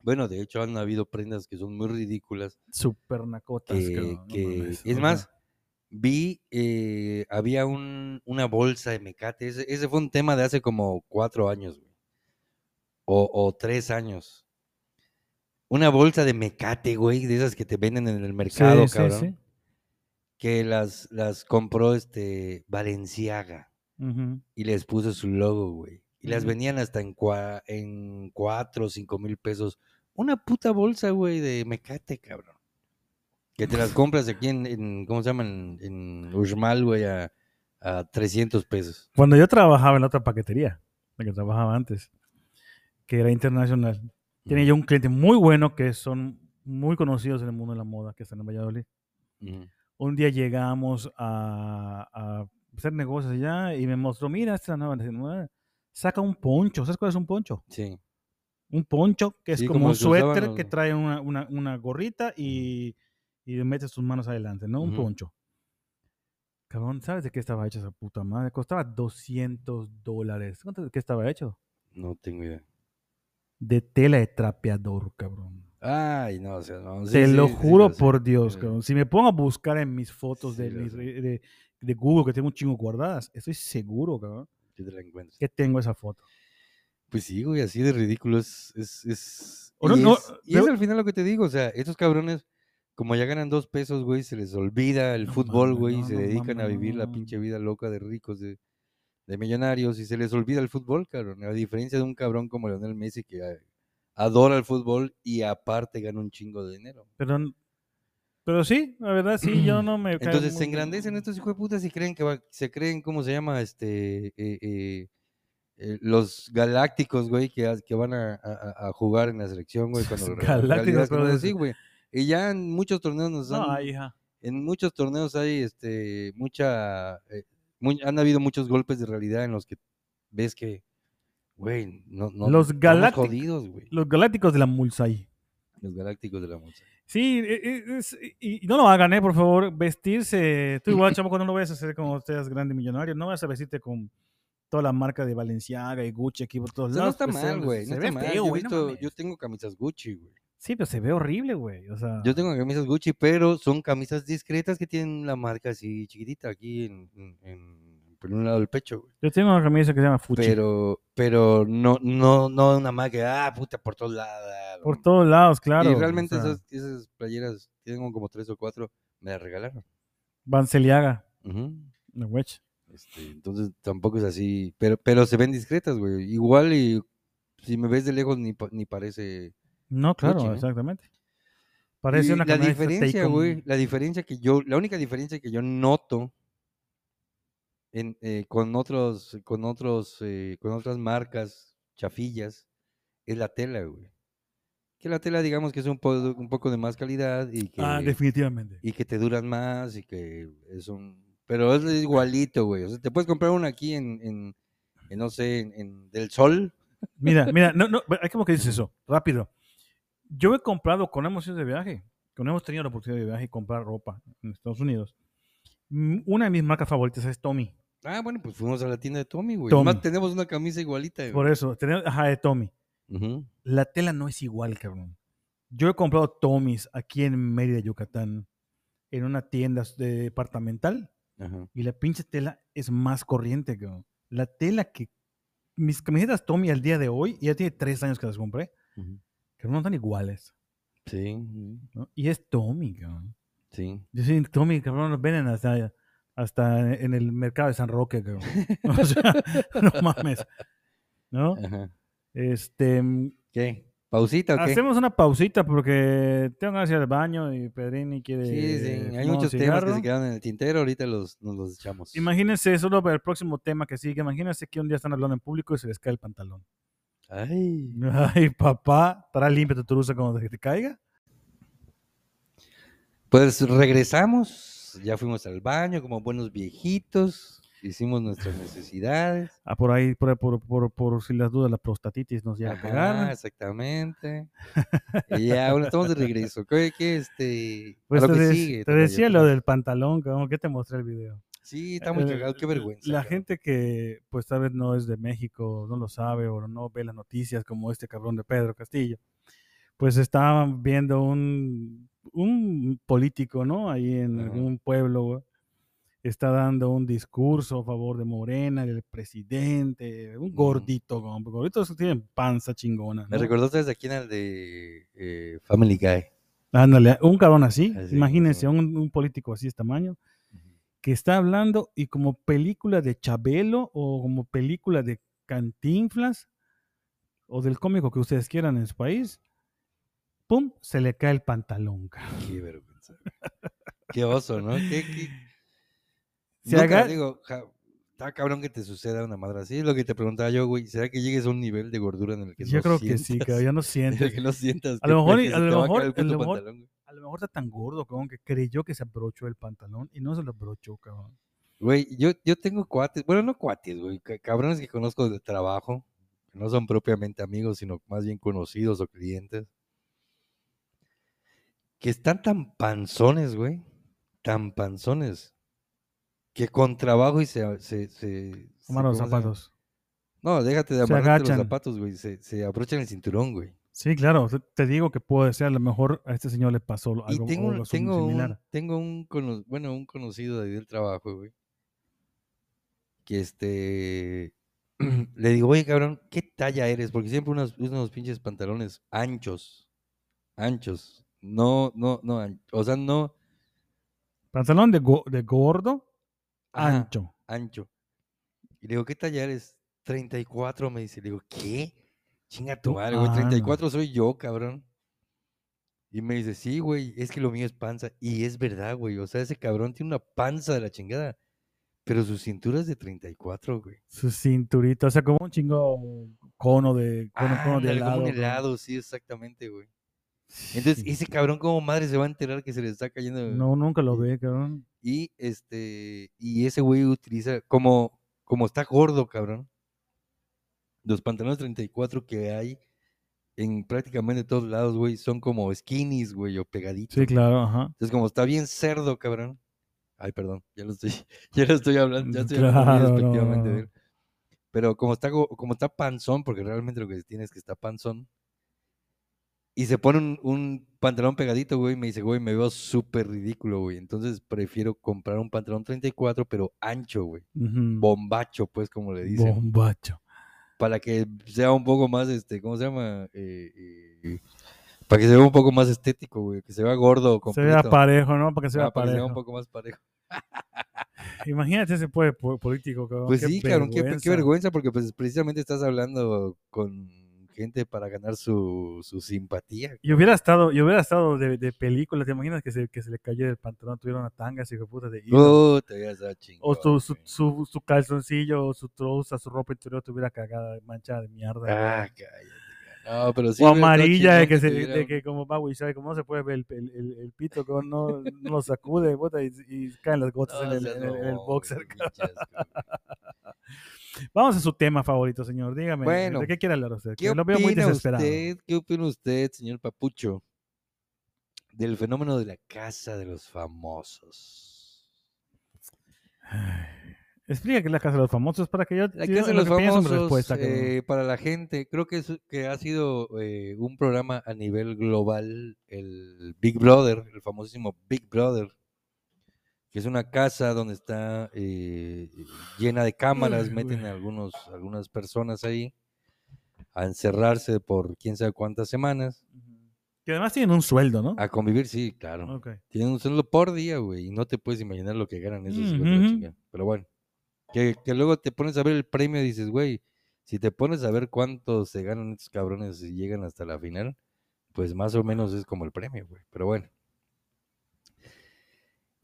S2: Bueno, de hecho han habido prendas que son muy ridículas.
S1: Super nacotas.
S2: que-
S1: no
S2: que-
S1: mames,
S2: es más, vi, eh, había un, una bolsa de mecate. Ese, ese fue un tema de hace como cuatro años, güey. O, o tres años. Una bolsa de mecate, güey, de esas que te venden en el mercado,
S1: sí,
S2: cabrón.
S1: sí.
S2: Que las, las compró este Valenciaga y les puso su logo, güey. Y las vendían hasta en, cua- en cuatro o cinco mil pesos. Una puta bolsa, güey, de mecate, cabrón. Que te las compras aquí en, en- ¿cómo se llama? En, en Uxmal, güey, a, a 300 pesos.
S1: Cuando yo trabajaba en la otra paquetería, la que trabajaba antes, que era internacional, tenía
S2: Ujú,
S1: yo un cliente muy bueno que son muy conocidos en el mundo de la moda, que están en Valladolid. Un día llegamos a, a hacer negocios allá y me mostró, mira, esta nueva, nueva- saca un poncho. ¿Sabes cuál es un poncho?
S2: Sí.
S1: Un poncho que es
S2: Sí,
S1: como,
S2: como
S1: un
S2: usaban
S1: suéter que trae una, una- una gorrita y, y metes tus manos adelante, ¿no? Un poncho. Cabrón, ¿sabes de qué estaba hecho esa puta madre? Costaba 200 dólares. ¿Cuánto de qué estaba hecho?
S2: No tengo idea.
S1: De tela de trapeador, cabrón.
S2: Ay, no, o sea, no. sí,
S1: Te
S2: sí,
S1: lo juro por Dios, cabrón. Si me pongo a buscar en mis fotos de, mis Google, que tengo un chingo guardadas, estoy seguro, cabrón,
S2: que te la encuentras.
S1: que tengo esa foto.
S2: Pues sí, güey, así de ridículo es. es, es-
S1: no-
S2: y
S1: no,
S2: es, al final lo que te digo, o sea, estos cabrones, como ya ganan dos pesos, güey, se les olvida el
S1: No
S2: fútbol, güey, y se dedican a vivir la pinche vida loca de ricos, de, de millonarios, y se les olvida el fútbol, cabrón. A diferencia de un cabrón como Leonel Messi que a- adora el fútbol y aparte gana un chingo de dinero.
S1: Pero, pero sí, la verdad, sí, yo no me.
S2: Entonces se
S1: bien.
S2: engrandecen estos hijos de putas y creen que va- se creen, ¿cómo se llama? Este, eh, eh, eh, los galácticos, güey, que, que van a, a- a jugar en la selección, güey, cuando
S1: galácticos, pero
S2: así, güey. Y ya en muchos torneos nos han,
S1: No, hija.
S2: en muchos torneos hay, este, mucha, muy- han habido muchos golpes de realidad en los que ves que, güey, no, no,
S1: Los galácticos-
S2: jodidos, güey.
S1: Los galácticos de la Mulsai.
S2: Los galácticos de la música.
S1: Sí, e- e- es- y, no lo hagan, ¿eh? Por favor, vestirse. Tú igual, chamo, cuando no vayas a ser como ustedes grande millonario, no vas a vestirte con toda la marca de Valenciaga y Gucci aquí por todos
S2: O sea, no
S1: lados.
S2: está
S1: pues,
S2: mal, güey. No está mal.
S1: feo,
S2: yo,
S1: no
S2: yo tengo camisas Gucci, güey.
S1: Sí, pero se ve horrible, güey. O sea,
S2: Yo tengo camisas Gucci, pero son camisas discretas que tienen la marca así chiquitita aquí en, en- en- por un lado del pecho, güey.
S1: yo tengo una camisa que se llama Fuchi.
S2: Pero, pero no, no, no una marca, ah, puta, por todos lados.
S1: por todos lados, claro.
S2: y
S1: o
S2: realmente
S1: sea,
S2: esas, esas playeras, tengo como tres o cuatro, me las regalaron.
S1: Vanceliaga,
S2: Ujú.
S1: la wedge.
S2: Este, entonces tampoco es así, pero, pero se ven discretas, güey. Igual y si me ves de lejos ni, ni parece...
S1: No, claro, exactamente. Parece
S2: Y
S1: una
S2: la diferencia, güey, la diferencia que yo, la única diferencia que yo noto en, eh, con otros, con otros, eh, con otras marcas chafillas es la tela, güey. Que la tela, digamos que es un, po- un poco de más calidad y que,
S1: Ah, definitivamente.
S2: y que te duran más y que es un, pero es igualito, güey. O sea, te puedes comprar una aquí en, en, en, no sé, en, en Del Sol.
S1: Mira, mira, no, no, hay como que dices eso, rápido. Yo he comprado con hemos ido de viaje, cuando hemos tenido la oportunidad de viaje y comprar ropa en Estados Unidos. mm, Una de mis marcas favoritas es Tommy.
S2: Ah, bueno, pues fuimos a la tienda de Tommy, güey.
S1: Tommy.
S2: Además tenemos una camisa igualita, güey.
S1: Por eso, tenemos, ajá, de Tommy. La tela no es igual, cabrón. Yo he comprado Tommys aquí en Mérida, Yucatán, en una tienda de departamental y la pinche tela es más corriente, cabrón. La tela que mis camisetas Tommy al día de hoy, ya tiene tres años que las compré. Que no están iguales.
S2: Sí.
S1: Y es Tommy, cabrón.
S2: sí.
S1: Yo sí, Tommy, cabrón, nos venden hasta, hasta en el mercado de San Roque, cabrón. O sea, no mames. ¿No?
S2: Ajá.
S1: Este,
S2: ¿Qué? ¿Pausita o qué?
S1: hacemos una pausita porque tengo que ir al baño y Pedrini quiere.
S2: Sí, sí. Hay muchos temas que se quedaron en el tintero. Ahorita los, nos los echamos.
S1: Imagínense, solo para el próximo tema que sigue, imagínense que un día están hablando en público y se les cae el pantalón.
S2: Ay.
S1: Ay, papá, estará limpia tu truza cuando te caiga.
S2: Pues regresamos, ya fuimos al baño como buenos viejitos, hicimos nuestras necesidades.
S1: Ah, por ahí, por, por, por, por si las dudas, la prostatitis nos llega a pegar.
S2: exactamente. y ya, bueno, estamos de regreso. ¿Qué, qué, este,
S1: Pues
S2: lo
S1: te,
S2: que sigue?
S1: te decía
S2: ¿qué
S1: lo
S2: más?
S1: del pantalón, cabrón, que te mostré el video.
S2: Sí, está muy
S1: Eh,
S2: cagado, qué vergüenza.
S1: La gente que, pues, tal vez no es de México, no lo sabe o no ve las noticias como este cabrón de Pedro Castillo, pues estaban viendo un, un político, ¿no? Ahí en
S2: Ajá.
S1: algún pueblo, está dando un discurso a favor de Morena, del presidente, un gordito, como gorditos tienen panza chingona,
S2: Me
S1: ¿no?
S2: recordó desde aquí en el de eh, Family Guy.
S1: Ándale, un cabrón así,
S2: Así,
S1: imagínense, un, un político así de tamaño, que está hablando y como película de Chabelo o como película de Cantinflas o del cómico que ustedes quieran en su país, ¡pum! Se le cae el pantalón.
S2: Qué vergüenza. Qué oso, ¿no? Qué, qué-
S1: Se
S2: Nunca,
S1: haga-
S2: digo, ja- está cabrón que te suceda una madre así. Es lo que te preguntaba yo, güey. ¿Será que llegues a un nivel de gordura en el que
S1: Yo
S2: no
S1: creo que sí,
S2: sientas-
S1: que ya no
S2: en el
S1: sientes.
S2: que no sientas
S1: A lo mejor a lo mejor- a lo mejor- lo mejor está tan gordo, cabrón, que creyó que se abrochó el pantalón y no se lo abrochó, cabrón.
S2: Güey, yo, yo tengo cuates, bueno, no cuates, güey, ca- cabrones que conozco de trabajo, que no son propiamente amigos, sino más bien conocidos o clientes, que están tan panzones, güey, tan panzones, que con trabajo y se... se, se, se-
S1: los zapatos.
S2: No, déjate de amarrarte los zapatos, güey, se, se abrochan el cinturón, güey.
S1: Sí, claro, te- digo que puede ser, a lo mejor a este señor le pasó
S2: Y
S1: algo,
S2: tengo,
S1: algo
S2: tengo, un,
S1: similar.
S2: tengo un, bueno, un conocido de ahí del trabajo, güey. Que este, le digo, oye, cabrón, ¿qué talla eres? Porque siempre unos, unos pinches pantalones anchos, anchos. No, no, no, o sea, no
S1: Pantalón de, go- de gordo,
S2: ajá,
S1: ancho.
S2: ancho. Y le digo, ¿qué talla eres? 34, me dice. Le digo, ¿qué? Chinga tu madre, güey,
S1: ah, no.
S2: 34 soy yo, cabrón. Y me dice, sí, güey, es que lo mío es panza. Y es verdad, güey. O sea, ese cabrón tiene una panza de la chingada. Pero su cintura es de 34, güey.
S1: Su cinturita, o sea, como un chingo cono de, cono, cono de helado.
S2: como un sí, exactamente, güey. Entonces,
S1: Sí.
S2: ese cabrón como madre se va a enterar que se le está cayendo.
S1: No, nunca lo ve, cabrón.
S2: Y este, y ese güey utiliza, como, como está gordo, cabrón. Los pantalones 34 que hay en prácticamente todos lados, güey, son como skinnies, güey, o pegaditos.
S1: Sí, claro, ajá.
S2: Entonces, como está bien cerdo, cabrón. Ay, perdón, ya lo estoy, ya lo estoy hablando, ya estoy hablando
S1: Claro,
S2: despectivamente
S1: no.
S2: Pero como está, como está panzón, porque realmente lo que tiene es que está panzón, y se pone un, un pantalón pegadito, güey, y me dice, güey, me veo súper ridículo, güey. Entonces prefiero comprar un pantalón 34, pero ancho, güey. Bombacho, pues, como le dicen.
S1: Bombacho.
S2: Para que sea un poco más, este, ¿cómo se llama? Eh, eh, para que se vea un poco más estético, güey. Que se vea gordo,
S1: Se
S2: completo.
S1: vea parejo, ¿no? Para que se vea
S2: Ah, para que se vea
S1: parejo.
S2: un poco más parejo.
S1: Imagínate ese pueblo po- político, cabrón.
S2: Pues
S1: qué
S2: sí, cabrón, qué, qué
S1: vergüenza,
S2: porque pues precisamente estás hablando con gente para ganar su, su simpatía.
S1: Y hubiera estado, y hubiera estado de, de película, ¿te imaginas que se, que se le cayó el pantalón, tuviera una tanga, hijo de puta de hilo?
S2: Está
S1: O
S2: chingón,
S1: su, su, su, su calzoncillo, o su trousa, su ropa interior tuviera cagada, manchada de mierda.
S2: Ah, cállate. cara. No, pero sí.
S1: o amarilla, de que, se, de que como va, güey, ¿sabe cómo se puede ver el, el, el- el pito? Que no, no lo sacude, y, y caen las gotas en,
S2: No
S1: el,
S2: seas
S1: en el- en el
S2: mamón,
S1: boxer. Vamos a su tema favorito, señor. Dígame,
S2: Bueno,
S1: ¿de qué quiere hablar usted?
S2: ¿Qué
S1: lo veo muy desesperado.
S2: usted, qué opina usted, señor Papucho, del fenómeno de la casa de los famosos?
S1: Ay, Explica qué es la casa de los famosos para que yo
S2: La Casa de
S1: lo
S2: los Famosos,
S1: respuesta,
S2: eh, para la gente, creo que, es, que ha sido eh, un programa a nivel global, el Big Brother, el famosísimo Big Brother, que es una casa donde está eh, llena de cámaras, meten a algunos, algunas personas ahí a encerrarse por quién sabe cuántas semanas,
S1: Que además tienen un sueldo, ¿no?
S2: a convivir, sí, claro. Tienen un sueldo por día, güey, y no te puedes imaginar lo que ganan esos. Pero bueno, que, que luego te pones a ver el premio y dices, güey, si te pones a ver cuánto se ganan estos cabrones y llegan hasta la final, pues más o menos es como el premio, güey. Pero bueno.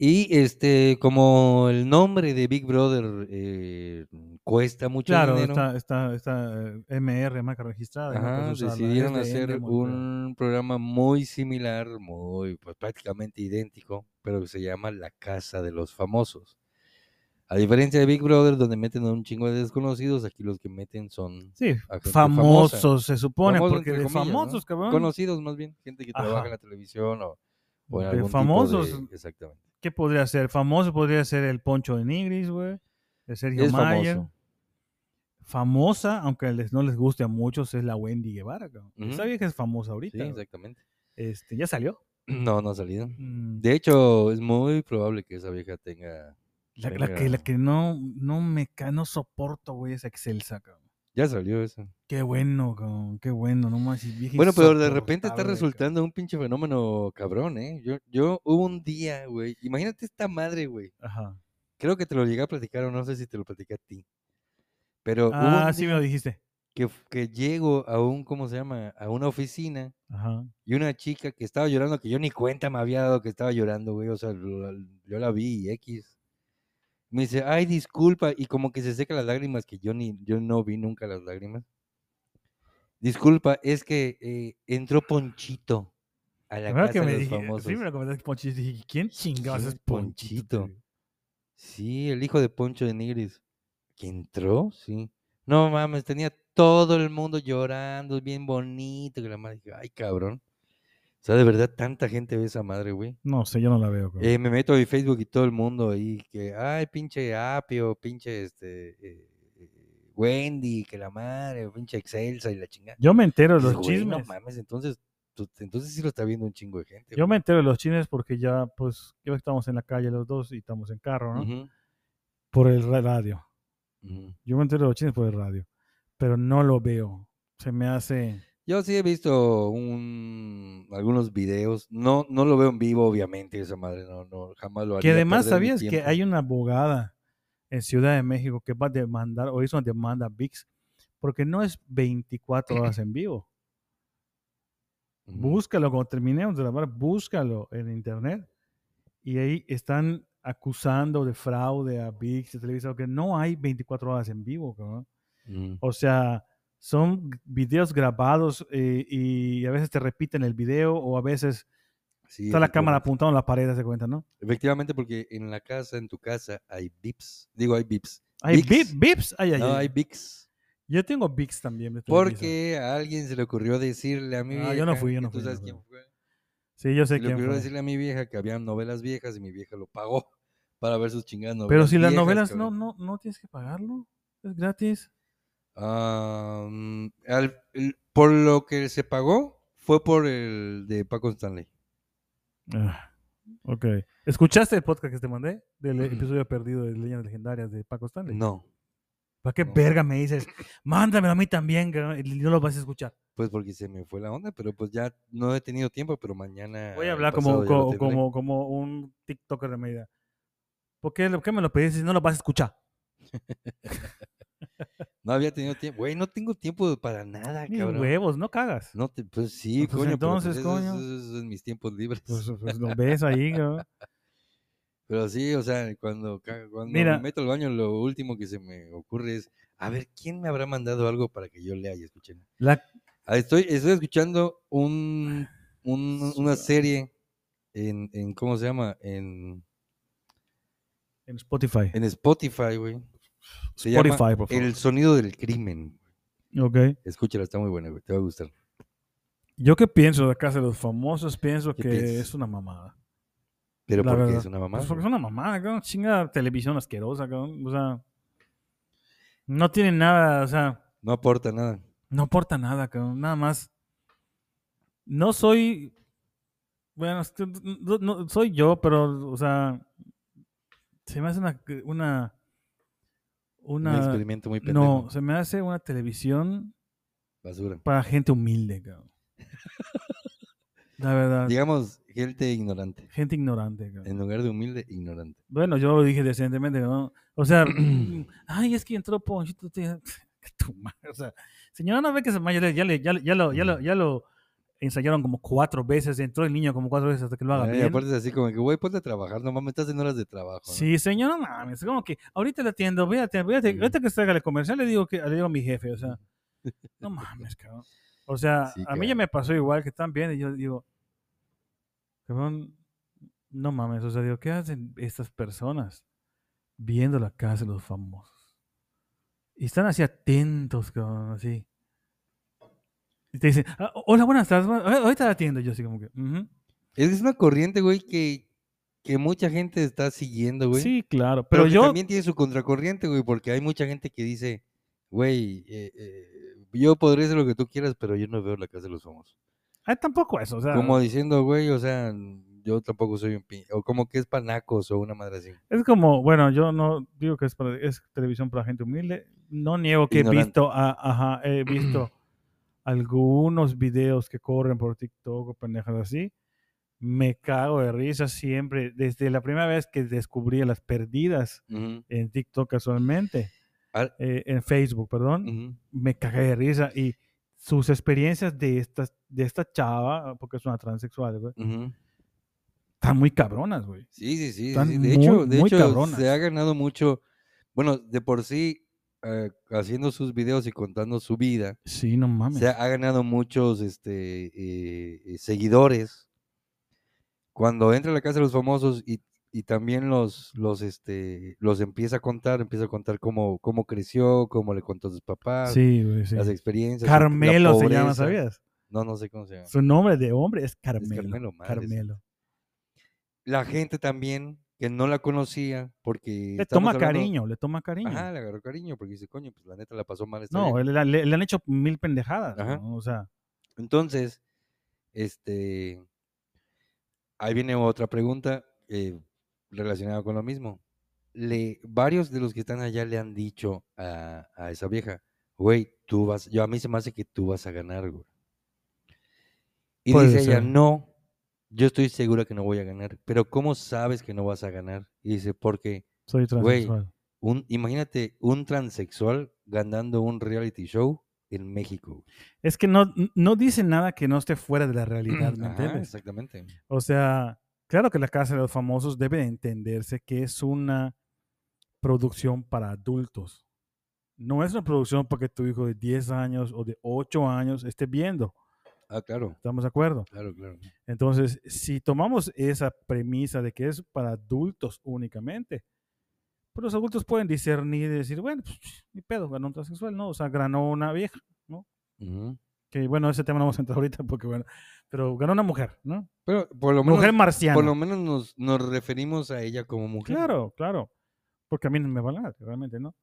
S2: Y este, como el nombre de Big Brother eh, cuesta mucho
S1: Claro,
S2: dinero,
S1: está, está, está eh, MR, marca registrada. no
S2: ajá,
S1: usarla,
S2: decidieron hacer un programa muy similar, muy pues, prácticamente idéntico, pero que se llama La Casa de los Famosos. A diferencia de Big Brother, donde meten a un chingo de desconocidos, aquí los que meten son
S1: Sí, famosos
S2: famosa.
S1: se supone,
S2: Famosos,
S1: porque de
S2: comillas, ¿no?
S1: famosos, cabrón.
S2: conocidos más bien, gente que trabaja
S1: Ajá.
S2: en la televisión o, o en
S1: De
S2: algún tipo
S1: famosos.
S2: de- exactamente.
S1: ¿Qué podría ser? Famoso podría ser el Poncho de Nigris, güey. De Sergio
S2: Es
S1: Mayer.
S2: famoso.
S1: Famosa, aunque les, no les guste a muchos, es la Wendy Guevara, cabrón. Esa vieja es famosa
S2: Sí,
S1: ahorita. güey.
S2: exactamente.
S1: este, ¿Ya salió?
S2: No, no ha salido.
S1: Mm,
S2: De hecho, es muy probable que esa vieja tenga.
S1: La, la que, la que no, no me ca- no soporto, güey, es Excelsa, cabrón.
S2: Ya salió eso.
S1: Qué bueno, cabrón, qué bueno, no más.
S2: Bueno, pero de repente está
S1: cabrón.
S2: resultando un pinche fenómeno cabrón, ¿eh? Yo, yo hubo un día, güey. Imagínate esta madre, güey.
S1: Ajá.
S2: Creo que te lo llegué a platicar o no sé si te lo platicé a ti. Pero
S1: Ah, sí me lo dijiste.
S2: que, que llego a un, ¿cómo se llama? A una oficina
S1: Ajá.
S2: y una chica que estaba llorando, que yo ni cuenta me había dado que estaba llorando, güey. O sea, yo la vi, X. Me dice, ay, disculpa. Y como que se seca las lágrimas, que yo ni, yo no vi nunca las lágrimas. Disculpa, es que eh, entró Ponchito a la
S1: ¿Verdad
S2: casa
S1: que
S2: de
S1: me
S2: los
S1: dije,
S2: famosos.
S1: sí me lo comentaste Ponchito, dije, ¿quién chingados
S2: ¿Quién
S1: es
S2: es
S1: Ponchito?
S2: Ponchito? Sí, el hijo de Poncho de Nigris. ¿Que entró? Sí. No mames, tenía todo el mundo llorando, bien bonito. Que la madre, dije, ay, cabrón. O sea, de verdad, tanta gente ve esa madre, güey.
S1: No sé, yo no la veo.
S2: Eh, me meto en Facebook y todo el mundo ahí que, ay, pinche Apio, pinche este, eh, eh, Wendy, que la madre, pinche Excelsa y la chingada.
S1: yo me entero de los
S2: "Güey,
S1: chismes.
S2: No mames, entonces, tú- entonces sí lo está viendo un chingo de gente.
S1: Yo
S2: güey".
S1: me entero de los chismes porque ya, pues, ya estamos en la calle los dos y estamos en carro, ¿no? Por el ra- radio. Yo me entero de los chismes por el radio. Pero no lo veo. Se me hace.
S2: Yo sí he visto un, algunos videos, no, no lo veo en vivo, obviamente, esa madre, no, no, jamás lo haría.
S1: Que además sabías que hay una abogada en Ciudad de México que va a demandar o hizo una demanda a VIX porque no es 24 horas en vivo. Búscalo cuando terminemos de grabar, búscalo en internet y ahí están acusando de fraude a VIX, de Televisa, que no hay 24 horas en vivo.
S2: Ujú.
S1: O sea, son videos grabados eh, y a veces te repiten el video o a veces
S2: Sí,
S1: está la cámara apuntada en la pared, se cuenta, ¿no?
S2: Efectivamente, porque en la casa, en tu casa, hay VIPs. Digo, hay VIPs.
S1: ¿Hay
S2: VIX.
S1: bip- bips? Ay, ay,
S2: No,
S1: ay.
S2: hay VIX.
S1: Yo tengo VIX también.
S2: Porque a alguien se le ocurrió decirle a mi
S1: Ah,
S2: vieja.
S1: yo no fui, yo no
S2: tú
S1: fui, no
S2: sabes
S1: fui.
S2: quién fue.
S1: Sí, yo sé
S2: Se le ocurrió
S1: fue.
S2: decirle a mi vieja que había novelas viejas y mi vieja lo pagó para ver sus chingadas novelas.
S1: Pero si las novelas no, no, no tienes que pagarlo. Es gratis.
S2: Al- el- por lo que se pagó fue por el de Paco Stanley.
S1: Ah, ok. ¿Escuchaste el podcast que te mandé? Del
S2: Mm.
S1: episodio perdido de Leyendas Legendarias de Paco Stanley.
S2: No,
S1: ¿Para qué
S2: no.
S1: verga me dices? Mándamelo a mí también, cabrón", y no lo vas a escuchar.
S2: pues porque se me fue la onda, pero pues ya no he tenido tiempo, pero mañana.
S1: Voy a hablar como, como, como un TikToker de media. ¿Por qué, ¿Por qué me lo pedís si no lo vas a escuchar?
S2: No había tenido tiempo. Güey, no tengo tiempo para nada, cabrón.
S1: huevos, no cagas.
S2: No te, pues sí,
S1: Pues
S2: coño, pero,
S1: entonces,
S2: pues, eso es-
S1: coño.
S2: eso es mis tiempos libres.
S1: Pues, pues lo ves ahí, cabrón.
S2: Pero sí, o sea, cuando, ca- cuando
S1: Mira.
S2: me meto al baño, lo último que se me ocurre es, a ver, ¿quién me habrá mandado algo para que yo lea y escuche?
S1: La-
S2: Ah, Estoy, estoy escuchando un, un- una serie en, en, ¿cómo se llama? En,
S1: en Spotify.
S2: en Spotify, güey. Se
S1: Spotify,
S2: llama
S1: por favor.
S2: El sonido del crimen.
S1: Ok.
S2: Escúchala, está muy buena, güey. Te va a gustar.
S1: Yo qué pienso de casa de los famosos, pienso
S2: ¿Qué
S1: que
S2: piensas?
S1: es una mamada.
S2: Pero porque
S1: verdad.
S2: es una mamá.
S1: Pues porque es una mamada, cabrón. Chinga televisión asquerosa, cabrón. O sea, no tiene nada, o sea,
S2: No aporta nada.
S1: no aporta nada, cabrón. Nada más. No soy. Bueno, no- no- soy yo, pero, o sea, se me hace una. una
S2: Un experimento muy pendejo.
S1: no, se me hace una televisión
S2: Basura.
S1: para gente humilde, cabrón. La verdad,
S2: Digamos, gente ignorante.
S1: gente ignorante, cabrón.
S2: En lugar de humilde, ignorante.
S1: Bueno, yo lo dije decentemente, ¿no? O sea, ay, es que entró Ponchito. te- tu madre, O sea, señora, no ve que se ya le, ya, le- ya lo, ya lo, ya lo ensayaron como cuatro veces, entró el niño como cuatro veces hasta que lo haga
S2: Ay,
S1: bien.
S2: aparte es así como que, güey, ponte a trabajar, no mames, estás en horas de trabajo. ¿no?
S1: Sí, señor, no mames, es como que ahorita le atiendo, voy a atender, voy a atender-
S2: Ujú.
S1: ahorita que salga el comercial le digo que le digo a mi jefe, o sea, no mames, cabrón. O sea,
S2: Sí,
S1: a mí ya me pasó igual que también y yo digo, cabrón, no mames, o sea, digo, ¿qué hacen estas personas viendo la casa de los famosos? Y están así atentos, cabrón, así. Y te dicen, "Ah, hola, buenas tardes, ah, ahorita la atiendo, yo así como que.
S2: Es que es una corriente, güey, que, que mucha gente está siguiendo, güey.
S1: sí, claro,
S2: Pero,
S1: pero,
S2: que
S1: yo,
S2: también tiene su contracorriente, güey, porque hay mucha gente que dice, güey, eh, eh, yo podría hacer lo que tú quieras, pero yo no veo la casa de los famosos.
S1: ah, tampoco eso, o sea,
S2: Como diciendo, güey, o sea, yo tampoco soy un pin... O como que es panacos o una madre así.
S1: Es como, bueno, yo no digo que es, para- es televisión para gente humilde. No niego que he
S2: Ignorante.
S1: visto, a- ajá, he visto algunos videos que corren por TikTok o pendejas así. Me cago de risa siempre, desde la primera vez que descubrí las perdidas en TikTok casualmente, eh, en Facebook, perdón,
S2: ujú.
S1: me cagué de risa y sus experiencias de esta, de esta chava, porque es una transexual, güey, están muy cabronas, güey.
S2: Sí, sí, sí.
S1: Están
S2: sí. De
S1: muy,
S2: hecho, de hecho
S1: cabronas.
S2: se ha ganado mucho. Bueno, de por sí, eh, haciendo sus videos y contando su vida,
S1: Sí, no mames.
S2: se ha, ha ganado muchos este, eh, eh, seguidores. Cuando entra a la casa de los famosos y, y también los, los, este, los empieza a contar, empieza a contar cómo, cómo creció, cómo le contó a sus papás,
S1: Sí, güey, sí.
S2: las experiencias.
S1: Carmelo se llama. ¿sabías?
S2: No, no sé cómo se llama.
S1: Su nombre de hombre es Carmelo.
S2: Carmelo, madre
S1: Carmelo.
S2: La gente también que no la conocía porque...
S1: Le toma
S2: hablando-
S1: cariño, le toma cariño.
S2: Ajá, le agarró cariño porque dice, coño, pues la neta la pasó mal esta
S1: no,
S2: vieja".
S1: le, le- le han hecho mil pendejadas.
S2: Ajá.
S1: ¿no? O sea,
S2: Entonces, este, ahí viene otra pregunta eh, relacionada con lo mismo. Le, varios de los que están allá le han dicho a, a esa vieja, güey, tú vas, yo a mí se me hace que tú vas a ganar, güey. Y
S1: Puede
S2: dice ella, no, yo estoy segura que no voy a ganar, pero ¿cómo sabes que no vas a ganar? Y dice, porque
S1: soy transexual.
S2: un, imagínate un transexual ganando un reality show en México.
S1: Es que no, no dice nada que no esté fuera de la realidad, ¿me
S2: Ajá,
S1: entiendes?
S2: exactamente.
S1: O sea, claro que la Casa de los Famosos debe de entenderse que es una producción para adultos. No es una producción para que tu hijo de 10 años o de 8 años esté viendo.
S2: Ah, claro,
S1: ¿Estamos de acuerdo?
S2: claro, claro.
S1: Entonces, si tomamos esa premisa de que es para adultos únicamente, pues los adultos pueden discernir y decir, bueno, pues ni pedo, ganó un transexual, ¿no? O sea, ganó una vieja, ¿no? Que bueno, ese tema no vamos a entrar ahorita porque, bueno, pero ganó una mujer, ¿no?
S2: Pero por lo menos,
S1: Mujer marciana.
S2: por lo menos nos, nos referimos a ella como mujer.
S1: Claro, claro. Porque a mí no me vale nada, realmente, ¿no?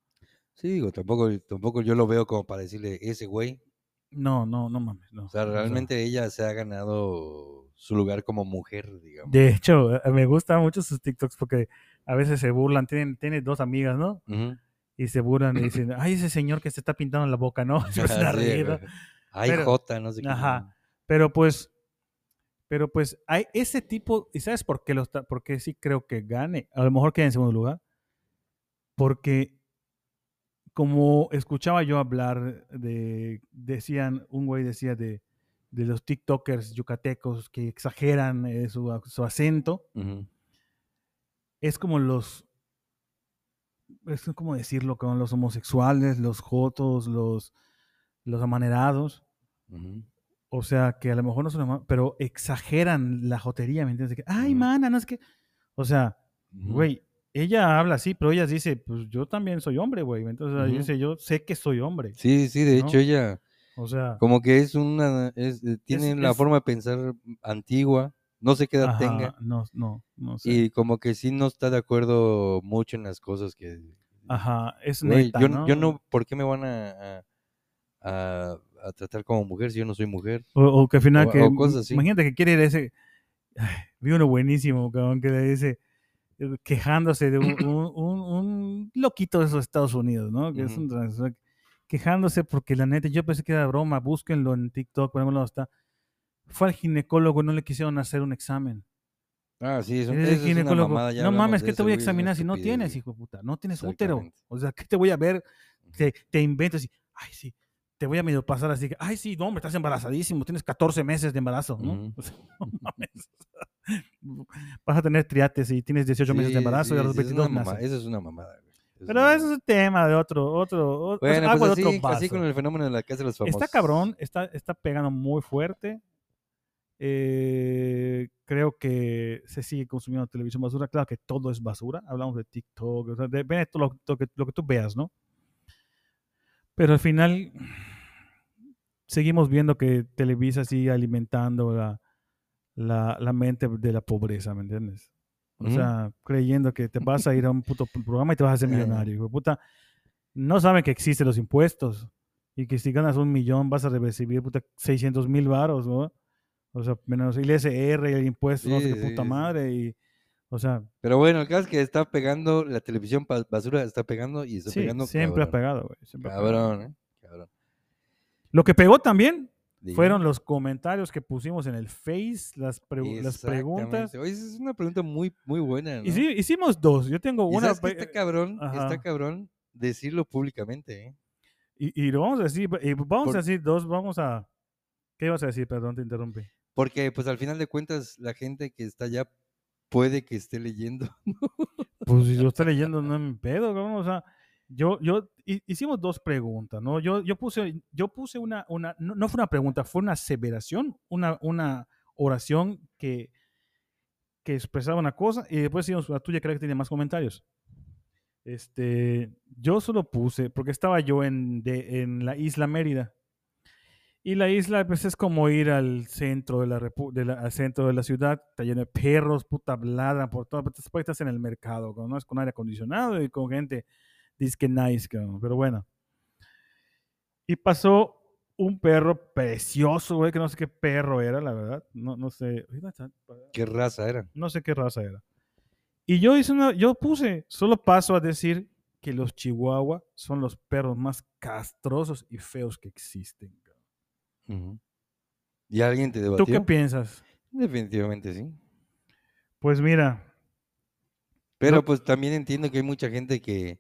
S2: Sí, digo, tampoco, tampoco yo lo veo como para decirle ese güey.
S1: No, no, no mames, no.
S2: O sea, realmente ella se ha ganado su lugar como mujer, digamos.
S1: De hecho, eh, me gustan mucho sus TikToks porque a veces se burlan. Tienen, tiene dos amigas, ¿no? Y se burlan y dicen, ay, ese señor que se está pintando la boca, ¿no? Se empiezan a
S2: Sí,
S1: reír, ¿no?
S2: güey. Ay,
S1: Pero-
S2: Jota, no sé qué.
S1: Ajá. Pero pues, pero pues hay ese tipo, ¿y sabes por qué, lo está, por qué sí creo que gane? A lo mejor queda en segundo lugar. Porque como escuchaba yo hablar de, decían, un güey decía de, de los TikTokers yucatecos que exageran eh, su, acento, es como los, es como decirlo, con los homosexuales, los jotos, los, los amanerados. O sea, que a lo mejor no son pero exageran la jotería, ¿me entiendes? De que, Ay, mana, no es que. O sea, güey, ella habla así, pero ella dice, pues yo también soy hombre, güey. Entonces ella
S2: Ujú.
S1: dice, yo sé que soy hombre.
S2: Sí, sí, de
S1: ¿no?
S2: hecho ella
S1: O sea,
S2: como que es una, es, eh, tiene la
S1: es-
S2: forma de pensar antigua, no sé qué edad
S1: ajá,
S2: tenga,
S1: no, no, no sé.
S2: y como que sí no está de acuerdo mucho en las cosas que...
S1: Ajá, es neta,
S2: yo,
S1: ¿no?
S2: yo no, ¿por qué me van a, a, a- a tratar como mujer si yo no soy mujer?
S1: O, o que al final
S2: o-
S1: que.
S2: o cosas así.
S1: Imagínate que quiere ir a ese. Ay, vi uno buenísimo, cabrón, que le dice. Eh, Quejándose de un, un- un- un loquito de esos Estados Unidos, ¿no? Que es un quejándose porque la neta, yo pensé que era broma, búsquenlo en TikTok, por algún lado está. Fue al ginecólogo y no le quisieron hacer un examen.
S2: Ah, sí, eso, eso es una
S1: ginecólogo.
S2: mamada,
S1: no mames, ¿qué te voy a examinar si no tienes, hijo de puta? No tienes útero. O sea, ¿qué te voy a ver? Te, te inventas y, ay, sí, te voy a medio pasar así que, ay, sí, no, hombre, estás embarazadísimo, tienes 14 meses de embarazo, ¿no? O sea, mames. Vas a tener triates y tienes 18 meses de
S2: Sí,
S1: embarazo y a los
S2: sí, es una
S1: 22
S2: mamá-
S1: naces.
S2: Eso es una mamada, güey. Es
S1: Pero
S2: una
S1: eso es un tema de otro, otro, otro
S2: Bueno,
S1: agua
S2: pues
S1: de
S2: así,
S1: otro vaso.
S2: así con el fenómeno de la casa de los famosos.
S1: Está cabrón, está, está pegando muy fuerte. Eh, creo que se sigue consumiendo televisión basura. Claro que todo es basura. Hablamos de TikTok, o sea, de todo lo, lo que, lo que tú veas, ¿no? Pero al final seguimos viendo que Televisa sigue alimentando la, la, la mente de la pobreza, ¿me entiendes? O
S2: Ujú.
S1: sea, creyendo que te vas a ir a un puto programa y te vas a hacer
S2: Ajá.
S1: millonario. hijo de puta, no saben que existen los impuestos y que si ganas un millón vas a recibir puta 600 mil varos, ¿no? O sea, menos el ISR, el impuesto, no sé
S2: Sí,
S1: qué
S2: sí,
S1: puta
S2: sí.
S1: madre. Y, o sea,
S2: Pero bueno, el caso es que está pegando, la televisión basura está pegando y está
S1: sí,
S2: pegando
S1: siempre ha
S2: cabrón.
S1: pegado, güey. ha pegado.
S2: Cabrón, ¿eh? Cabrón.
S1: Lo que pegó también fueron los comentarios que pusimos en el Face, las, pregu- las preguntas.
S2: Oye, es una pregunta muy, muy buena, ¿no?
S1: Y sí, hicimos dos. Yo tengo
S2: Y
S1: una.
S2: sabes que está cabrón,
S1: Ajá.
S2: está cabrón decirlo públicamente, ¿eh?
S1: Y, y lo vamos a decir, y vamos
S2: Por-
S1: a decir dos, vamos a... ¿Qué ibas a decir? Perdón, te interrumpí.
S2: Porque, pues, al final de cuentas, la gente que está allá puede que esté leyendo.
S1: Pues si yo estoy leyendo, no me pedo, cabrón, O sea, yo, yo hi- hicimos dos preguntas, ¿no? Yo, yo puse, yo puse una, una no, fue una pregunta, fue una aseveración, una, una oración que, que expresaba una cosa y después hicimos la tuya, creo que tiene más comentarios. Este, yo solo puse, porque estaba yo en, de- en la isla Mérida. Y la isla, pues es como ir al centro de la, repu- de al centro de la ciudad, está lleno de perros, puta ladran por todo. Después estás en el mercado, ¿no? Es con aire acondicionado y con gente, dice que nice, cabrón, pero bueno. Y pasó un perro precioso, güey, que no sé qué perro era, la verdad. No, no sé.
S2: ¿Qué raza era?
S1: No sé qué raza era. Y yo hice una, yo puse, solo paso a decir que los chihuahua son los perros más castrosos y feos que existen.
S2: Ujú. ¿Y alguien te
S1: ¿Tú
S2: debatió?
S1: qué piensas?
S2: Definitivamente sí.
S1: Pues mira,
S2: Pero
S1: No-
S2: pues también entiendo que hay mucha gente que,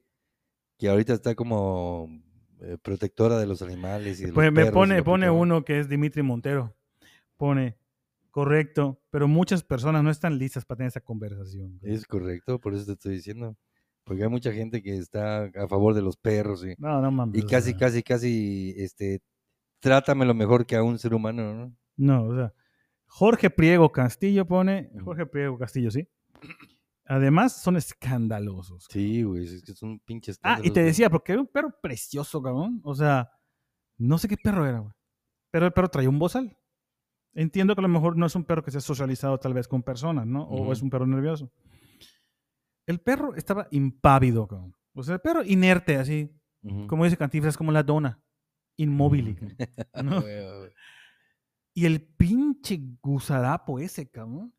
S2: que ahorita está como eh, protectora de los animales y de los
S1: pues me
S2: y
S1: pone, pone uno que es Dimitri Montero. Pone, correcto, pero muchas personas no están listas para tener esa conversación.
S2: Es correcto, por eso te estoy diciendo. Porque hay mucha gente que está a favor de los perros y,
S1: No, no mames.
S2: y
S1: o
S2: casi,
S1: sea,
S2: casi, casi, este, trátamelo mejor que a un ser humano, ¿no?
S1: No, o sea, Jorge Priego Castillo pone. Jorge Priego Castillo, ¿sí? Además, son escandalosos.
S2: Sí, güey, es que son pinches.
S1: Ah, y te
S2: güey.
S1: decía, porque era un perro precioso, cabrón. O sea, no sé qué perro era, güey. Pero el perro traía un bozal. Entiendo que a lo mejor no es un perro que se ha socializado tal vez con personas, ¿no? O es un perro nervioso. El perro estaba impávido, cabrón. O sea, el perro inerte, así. Como dice Cantinflas, como la dona. Inmóvil. ¿no? Y el pinche gusarapo ese, cabrón.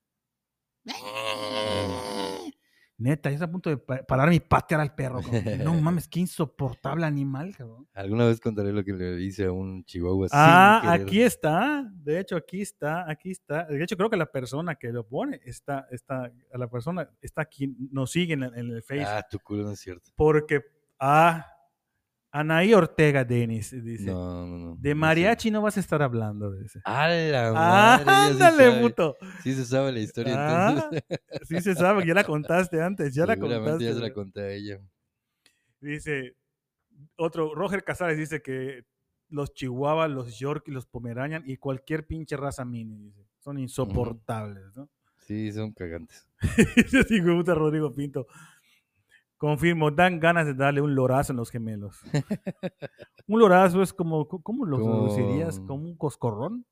S1: Neta, ya está a punto de pa- pararme y patear al perro. cabrón. No mames, qué insoportable animal, cabrón.
S2: Alguna vez contaré lo que le hice a un chihuahua.
S1: Ah, aquí está. De hecho, aquí está, aquí está. De hecho, creo que la persona que lo pone está, está, la persona está aquí, nos sigue en, el- en el Facebook.
S2: Ah, tu culo no es cierto.
S1: Porque, ah, Anaí Ortega Denis dice,
S2: No, no, no.
S1: de
S2: no sé.
S1: mariachi no vas a estar hablando. Dice.
S2: A la
S1: Ah,
S2: madre, sí
S1: ándale,
S2: sabe.
S1: puto.
S2: Sí se sabe la historia
S1: Ah,
S2: entonces.
S1: sí se sabe, ya la contaste antes, ya la contaste.
S2: ya se la conté a ella.
S1: Dice, otro, Roger Casares dice que los chihuahua, los york y los pomeranian y cualquier pinche raza mini, dice, son insoportables, ¿no?
S2: Sí, son cagantes.
S1: Sí, me gusta Rodrigo Pinto. Confirmo, dan ganas de darle un lorazo en los gemelos. un lorazo es como, ¿cómo lo
S2: Como-
S1: traducirías? ¿Como un coscorrón?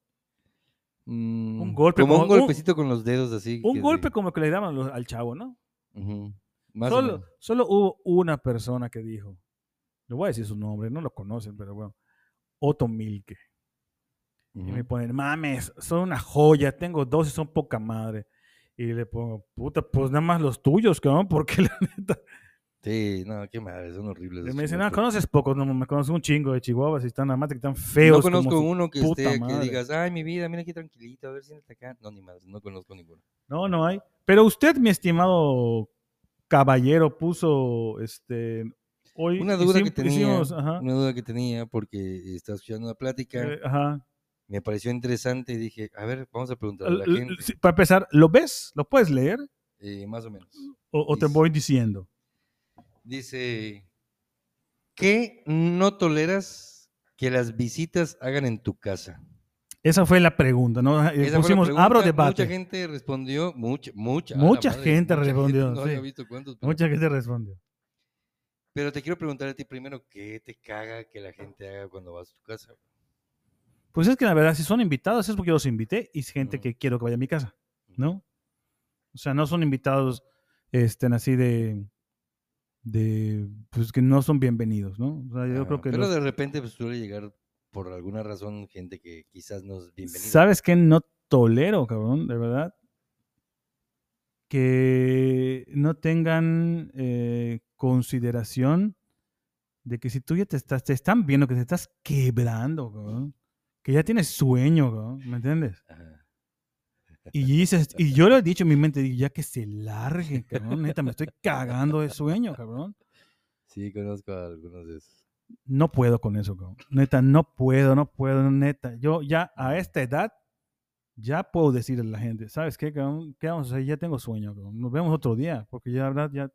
S2: Mm,
S1: golpe,
S2: Como
S1: como
S2: un
S1: un-
S2: golpecito con los dedos así.
S1: Un golpe
S2: de-
S1: como que le daban los- al chavo, ¿no?
S2: Ujú, Más o
S1: Solo,
S2: menos.
S1: solo hubo una persona que dijo, le voy a decir su nombre, no lo conocen, pero bueno, Otto Milke. Y me ponen, mames, son una joya, tengo dos y son poca madre. Y le pongo, puta, pues nada más los tuyos, cabrón, porque la neta.
S2: Sí, no, qué madre, son horribles.
S1: Me dicen, no, conoces pocos, no, me conoces un chingo de chihuahuas y están nada más que están feos.
S2: No conozco uno que esté, que digas, ay, mi vida, mira aquí tranquilito, a ver si está acá. No, ni madre, no conozco ninguno.
S1: No, no hay. Pero usted, mi estimado caballero, puso este Hoy
S2: Una duda que tenía,
S1: hicimos,
S2: una duda que tenía porque estaba escuchando una plática,
S1: eh, ajá.
S2: me pareció interesante y dije, a ver, vamos a preguntarle a la gente,
S1: Para empezar, ¿lo ves? ¿Lo puedes leer?
S2: eh, más o menos.
S1: ¿O, o te voy diciendo?
S2: Dice, ¿qué no toleras que las visitas hagan en tu casa?
S1: Esa fue la pregunta, ¿no? Eh,
S2: Esa
S1: Pusimos,
S2: pregunta,
S1: abro debate.
S2: Mucha gente respondió, mucha, mucha.
S1: Mucha
S2: madre,
S1: gente
S2: mucha
S1: respondió,
S2: no
S1: sí.
S2: había visto cuántos, pero,
S1: Mucha gente respondió.
S2: pero te quiero preguntar a ti primero, ¿qué te caga que la gente haga cuando vas a tu casa?
S1: Pues es que la verdad, si son invitados es porque yo los invité y es gente que quiero que vaya a mi casa, ¿no? O sea, no son invitados estén así de, de, pues que no son bienvenidos, ¿no? O sea, yo
S2: Ajá,
S1: creo que
S2: Pero
S1: los-
S2: de repente pues, suele llegar por alguna razón gente que quizás no es bienvenida.
S1: ¿Sabes qué no tolero, cabrón? De verdad. Que no tengan eh, consideración de que si tú ya te estás, te están viendo que te estás quebrando, cabrón. Que ya tienes sueño, cabrón, ¿me entiendes?
S2: Ajá.
S1: Y dices, y yo lo he dicho en mi mente, digo, ya que se largue, cabrón, neta, me estoy cagando de sueño, cabrón.
S2: Sí, conozco a algunos de esos.
S1: No puedo con eso, cabrón. Neta, no puedo, no puedo, neta. Yo ya a esta edad, ya puedo decirle a la gente, ¿sabes qué, cabrón? ¿Qué vamos a hacer? Ya tengo sueño, cabrón. Nos vemos otro día, porque ya, la verdad, ya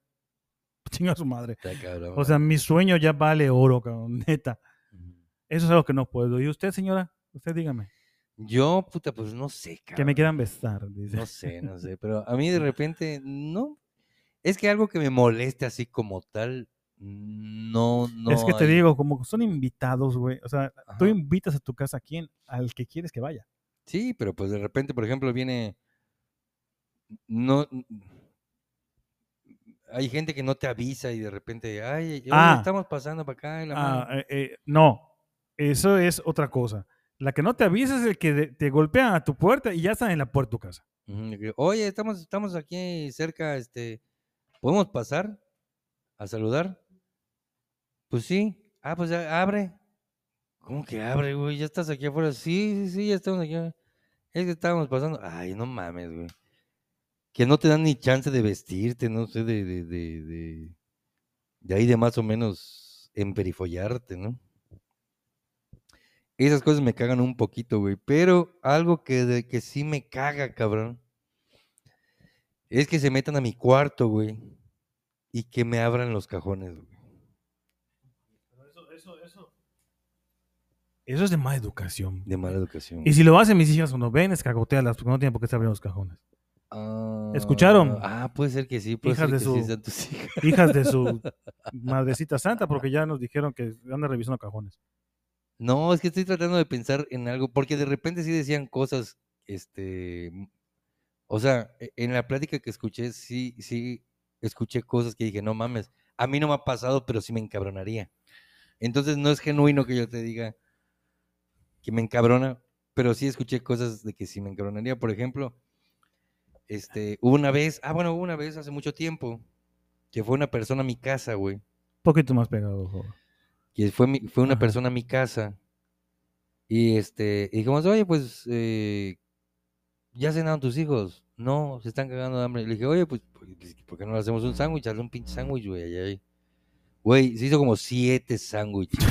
S1: chinga su madre.
S2: Está cabrón,
S1: O sea,
S2: ¿verdad?
S1: mi sueño ya vale oro, cabrón, neta.
S2: Ujú.
S1: Eso es algo que no puedo. ¿Y usted, señora? Usted dígame.
S2: Yo, puta, pues no sé, cabrón.
S1: Que me quieran besar, dice.
S2: No sé, no sé, pero a mí de repente no. Es que algo que me moleste así como tal, no, no.
S1: es que te digo, como son invitados, güey. O sea, tú invitas a tu casa a quien, al que quieres que vaya.
S2: Sí, pero pues de repente, por ejemplo, viene. No. Hay gente que no te avisa y de repente, ay,
S1: Ah.
S2: estamos pasando para acá. y la
S1: Ah,
S2: madre".
S1: eh, eh, no, eso es otra cosa. La que no te avisa es el que te golpean a tu puerta y ya están en la puerta de tu casa.
S2: Oye, estamos, estamos aquí cerca, este, ¿podemos pasar a saludar? Pues sí. Ah, pues ya, abre. ¿Cómo que abre, güey? Ya estás aquí afuera. Sí, sí, sí, ya estamos aquí. Es que estábamos pasando. Ay, no mames, güey. Que no te dan ni chance de vestirte, no sé, de, de, de, de, de ahí de más o menos emperifollarte, ¿no? Esas cosas me cagan un poquito, güey. Pero algo que, de, que sí me caga, cabrón, es que se metan a mi cuarto, güey, y que me abran los cajones, güey.
S1: Eso es de mala educación.
S2: De mala educación.
S1: Y si lo hacen mis hijas cuando ven, escagotealas, porque no tienen por qué estar abriendo los cajones.
S2: Ah,
S1: ¿Escucharon?
S2: Ah, puede ser que sí, puede
S1: Hijas
S2: ser
S1: de
S2: que sí
S1: su-
S2: sean tus hijas.
S1: Hijas de su madrecita santa, porque ya nos dijeron que andan revisando cajones.
S2: No, es que estoy tratando de pensar en algo, porque de repente sí decían cosas, este, o sea, e- en la plática que escuché, sí, sí, escuché cosas que dije, no mames, a mí no me ha pasado, pero sí me encabronaría. Entonces no es genuino que yo te diga que me encabrona, pero sí escuché cosas de que sí me encabronaría. Por ejemplo, este, hubo una vez, ah, bueno, hubo una vez hace mucho tiempo, que fue una persona a mi casa, güey.
S1: Un poquito más pegado, joven.
S2: Que fue, mi- fue una
S1: Ajá.
S2: persona a mi casa y este y dijimos, oye, pues eh, ya cenaron tus hijos. No, se están cagando de hambre. Le dije, oye, pues, pues, ¿por qué no le hacemos un sándwich? Hazle un pinche sándwich, güey. allá ahí". Güey, se hizo como siete sándwiches.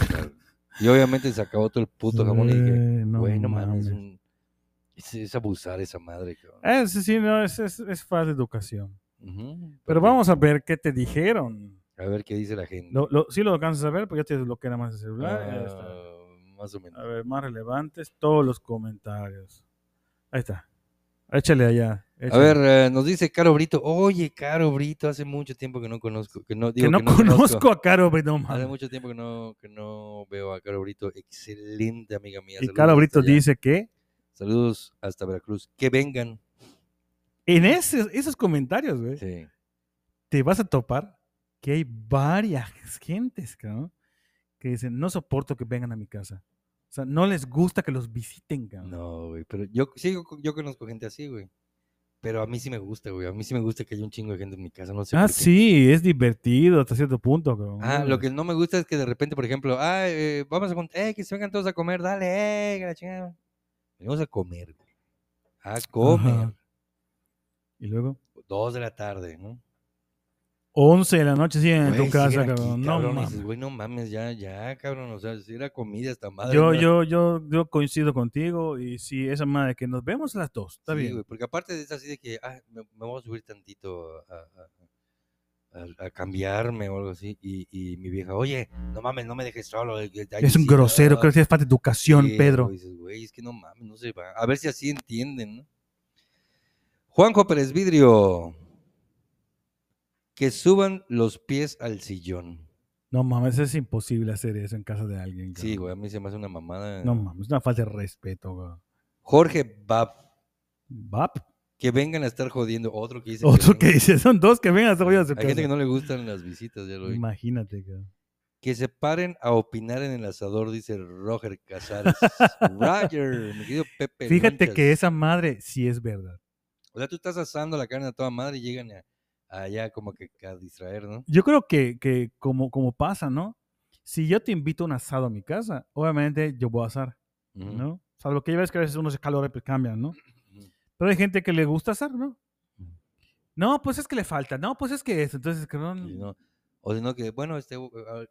S2: y obviamente se acabó todo el puto jamón y dije, güey, no mames, un- es, es abusar esa madre, cabrón.
S1: Eh, sí, sí, no, es, es, es falta de educación. Pero vamos a ver qué te dijeron.
S2: A ver qué dice la gente.
S1: Lo, lo, sí lo alcanzas a ver, pues ya te desbloqueé nada más el celular. ahí está.
S2: Ah, más o menos.
S1: A ver, más relevantes, todos los comentarios. Ahí está. Échale allá.
S2: A
S1: échale.
S2: ver, eh, nos dice Caro Brito. Oye, Caro Brito, hace mucho tiempo que no conozco, que no
S1: que
S2: digo
S1: no, conozco a Caro, pero no
S2: Hace mucho tiempo que no, que no veo a Caro Brito. Excelente amiga mía.
S1: Y
S2: Saludos
S1: Caro Brito dice que
S2: Saludos hasta Veracruz. Que vengan.
S1: en ese- esos comentarios, güey,
S2: Sí.
S1: te vas a topar que hay varias gentes, cabrón, que dicen, no soporto que vengan a mi casa. O sea, no les gusta que los visiten, cabrón.
S2: No, güey. Pero yo, sí, yo, yo conozco gente así, güey. Pero a mí sí me gusta, güey. A mí sí me gusta que haya un chingo de gente en mi casa. No sé
S1: ah,
S2: por qué.
S1: sí, es divertido hasta cierto punto, cabrón.
S2: Ah, lo que no me gusta es que de repente, por ejemplo, ah, eh, vamos a contar, eh, que se vengan todos a comer, dale, eh, que la chingada. Venimos a comer, güey. A comer.
S1: Ajá. Y luego,
S2: Dos de la tarde, ¿no?
S1: 11 de la noche sí en tu casa,
S2: aquí,
S1: cabrón. No
S2: cabrón,
S1: mames.
S2: güey, no mames, ya, ya, cabrón. O sea, si era comida esta madre.
S1: Yo,
S2: ¿no?
S1: yo, yo, yo coincido contigo y sí, esa madre que nos vemos a las dos, está
S2: Sí,
S1: bien.
S2: güey, porque aparte de eso así de que, ah, me, me voy a subir tantito a, a- a- a cambiarme o algo así. Y, y mi vieja, oye, no mames, no me dejes solo.
S1: es un
S2: sí,
S1: grosero,
S2: ah".
S1: creo que es falta de educación,
S2: Sí,
S1: Pedro.
S2: güey, dices, güey, es que no mames, no se va. A ver si así entienden, ¿no? Juanjo Pérez Vidrio. Que suban los pies al sillón.
S1: No mames, es imposible hacer eso en casa de alguien.
S2: Sí, güey, a mí se me hace una mamada.
S1: No mames, es una falta de respeto, güey.
S2: Jorge Bab.
S1: ¿Vap?
S2: Que vengan a estar jodiendo. Otro que dice.
S1: Otro que dice, son dos que vengan a su
S2: Hay
S1: casa.
S2: gente que no le gustan las visitas, ya lo vi.
S1: Imagínate, cabrón.
S2: Que se paren a opinar en el asador, dice Roger Casares. Roger, mi querido Pepe.
S1: Fíjate que esa madre sí es verdad.
S2: O sea, tú estás asando la carne a toda madre y llegan a- allá como que a distraer, ¿no?
S1: Yo creo que, que como, como pasa, ¿no? Si yo te invito a un asado a mi casa, obviamente yo voy a asar. ¿no? Salvo que ya ves que a veces unos calores cambian, ¿no?
S2: Ujú.
S1: Pero hay gente que le gusta asar, ¿no? No, pues es que le falta, no, pues es que eso. Entonces, cabrón,
S2: Sí, no. O si no, que, bueno, este, uh, uh,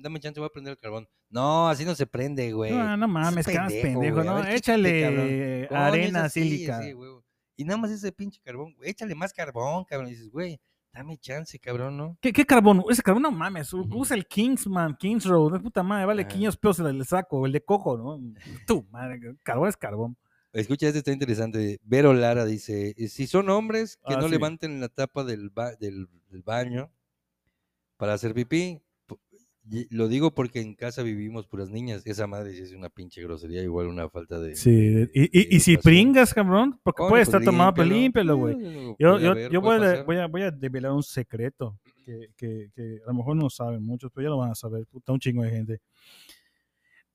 S2: dame chance, voy a prender el carbón. No, así no se prende, güey.
S1: no, no mames, caras pendejo,
S2: güey, a
S1: ¿no?
S2: ver,
S1: Échale arena
S2: es
S1: sílica.
S2: así, güey. Y nada más ese pinche carbón, güey, échale más carbón, cabrón. Y dices, güey, dame chance, cabrón, ¿no?
S1: ¿Qué, ¿Qué carbón? Ese carbón no mames. Usa el Kingsman, Kings Road. De puta madre, vale
S2: Ajá.
S1: 500 pesos el, saco, el de cojo, ¿no? Tú, madre, carbón es carbón.
S2: Escucha, este está interesante. Vero Lara dice, "Eh, si son hombres, que
S1: Ah,
S2: no
S1: sí.
S2: levanten la tapa del, ba- del, del baño para hacer pipí. Lo digo porque en casa vivimos puras niñas. Esa madre sí es una pinche grosería, igual una falta de...
S1: Sí,
S2: de-
S1: y, y,
S2: de
S1: y si pringas, cabrón, porque puede
S2: pues
S1: estar tomado, pero límpialo,
S2: Sí,
S1: güey. Yo, yo, yo voy, a, voy, a, voy a develar un secreto que, que, que a lo mejor no saben muchos, pero ya lo van a saber, puta, un chingo de gente.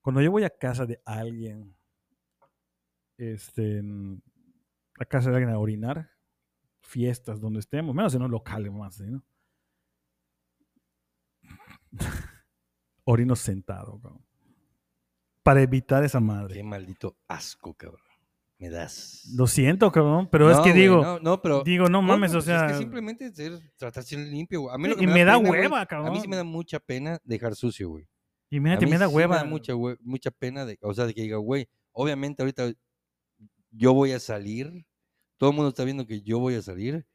S1: Cuando yo voy a casa de alguien, este, en- a casa de alguien a orinar, fiestas donde estemos, menos en un local más, ¿sí, ¿no? Orino sentado, cabrón. Para evitar esa madre.
S2: Qué maldito asco, cabrón. Me das.
S1: Lo siento, cabrón, pero es que
S2: güey,
S1: digo,
S2: no, no, pero...
S1: digo, no mames,
S2: no,
S1: o
S2: pues
S1: sea,
S2: Es que simplemente es ser, tratar de ser limpio, güey. A mí lo que
S1: y me da
S2: pena, güey,
S1: hueva,
S2: A
S1: cabrón.
S2: mí sí me da mucha pena dejar sucio, güey.
S1: Y
S2: A mí
S1: me da
S2: sí
S1: hueva.
S2: Me da mucha, mucha pena, de, o sea, de que diga, güey, obviamente ahorita yo voy a salir, todo el mundo está viendo que yo voy a salir,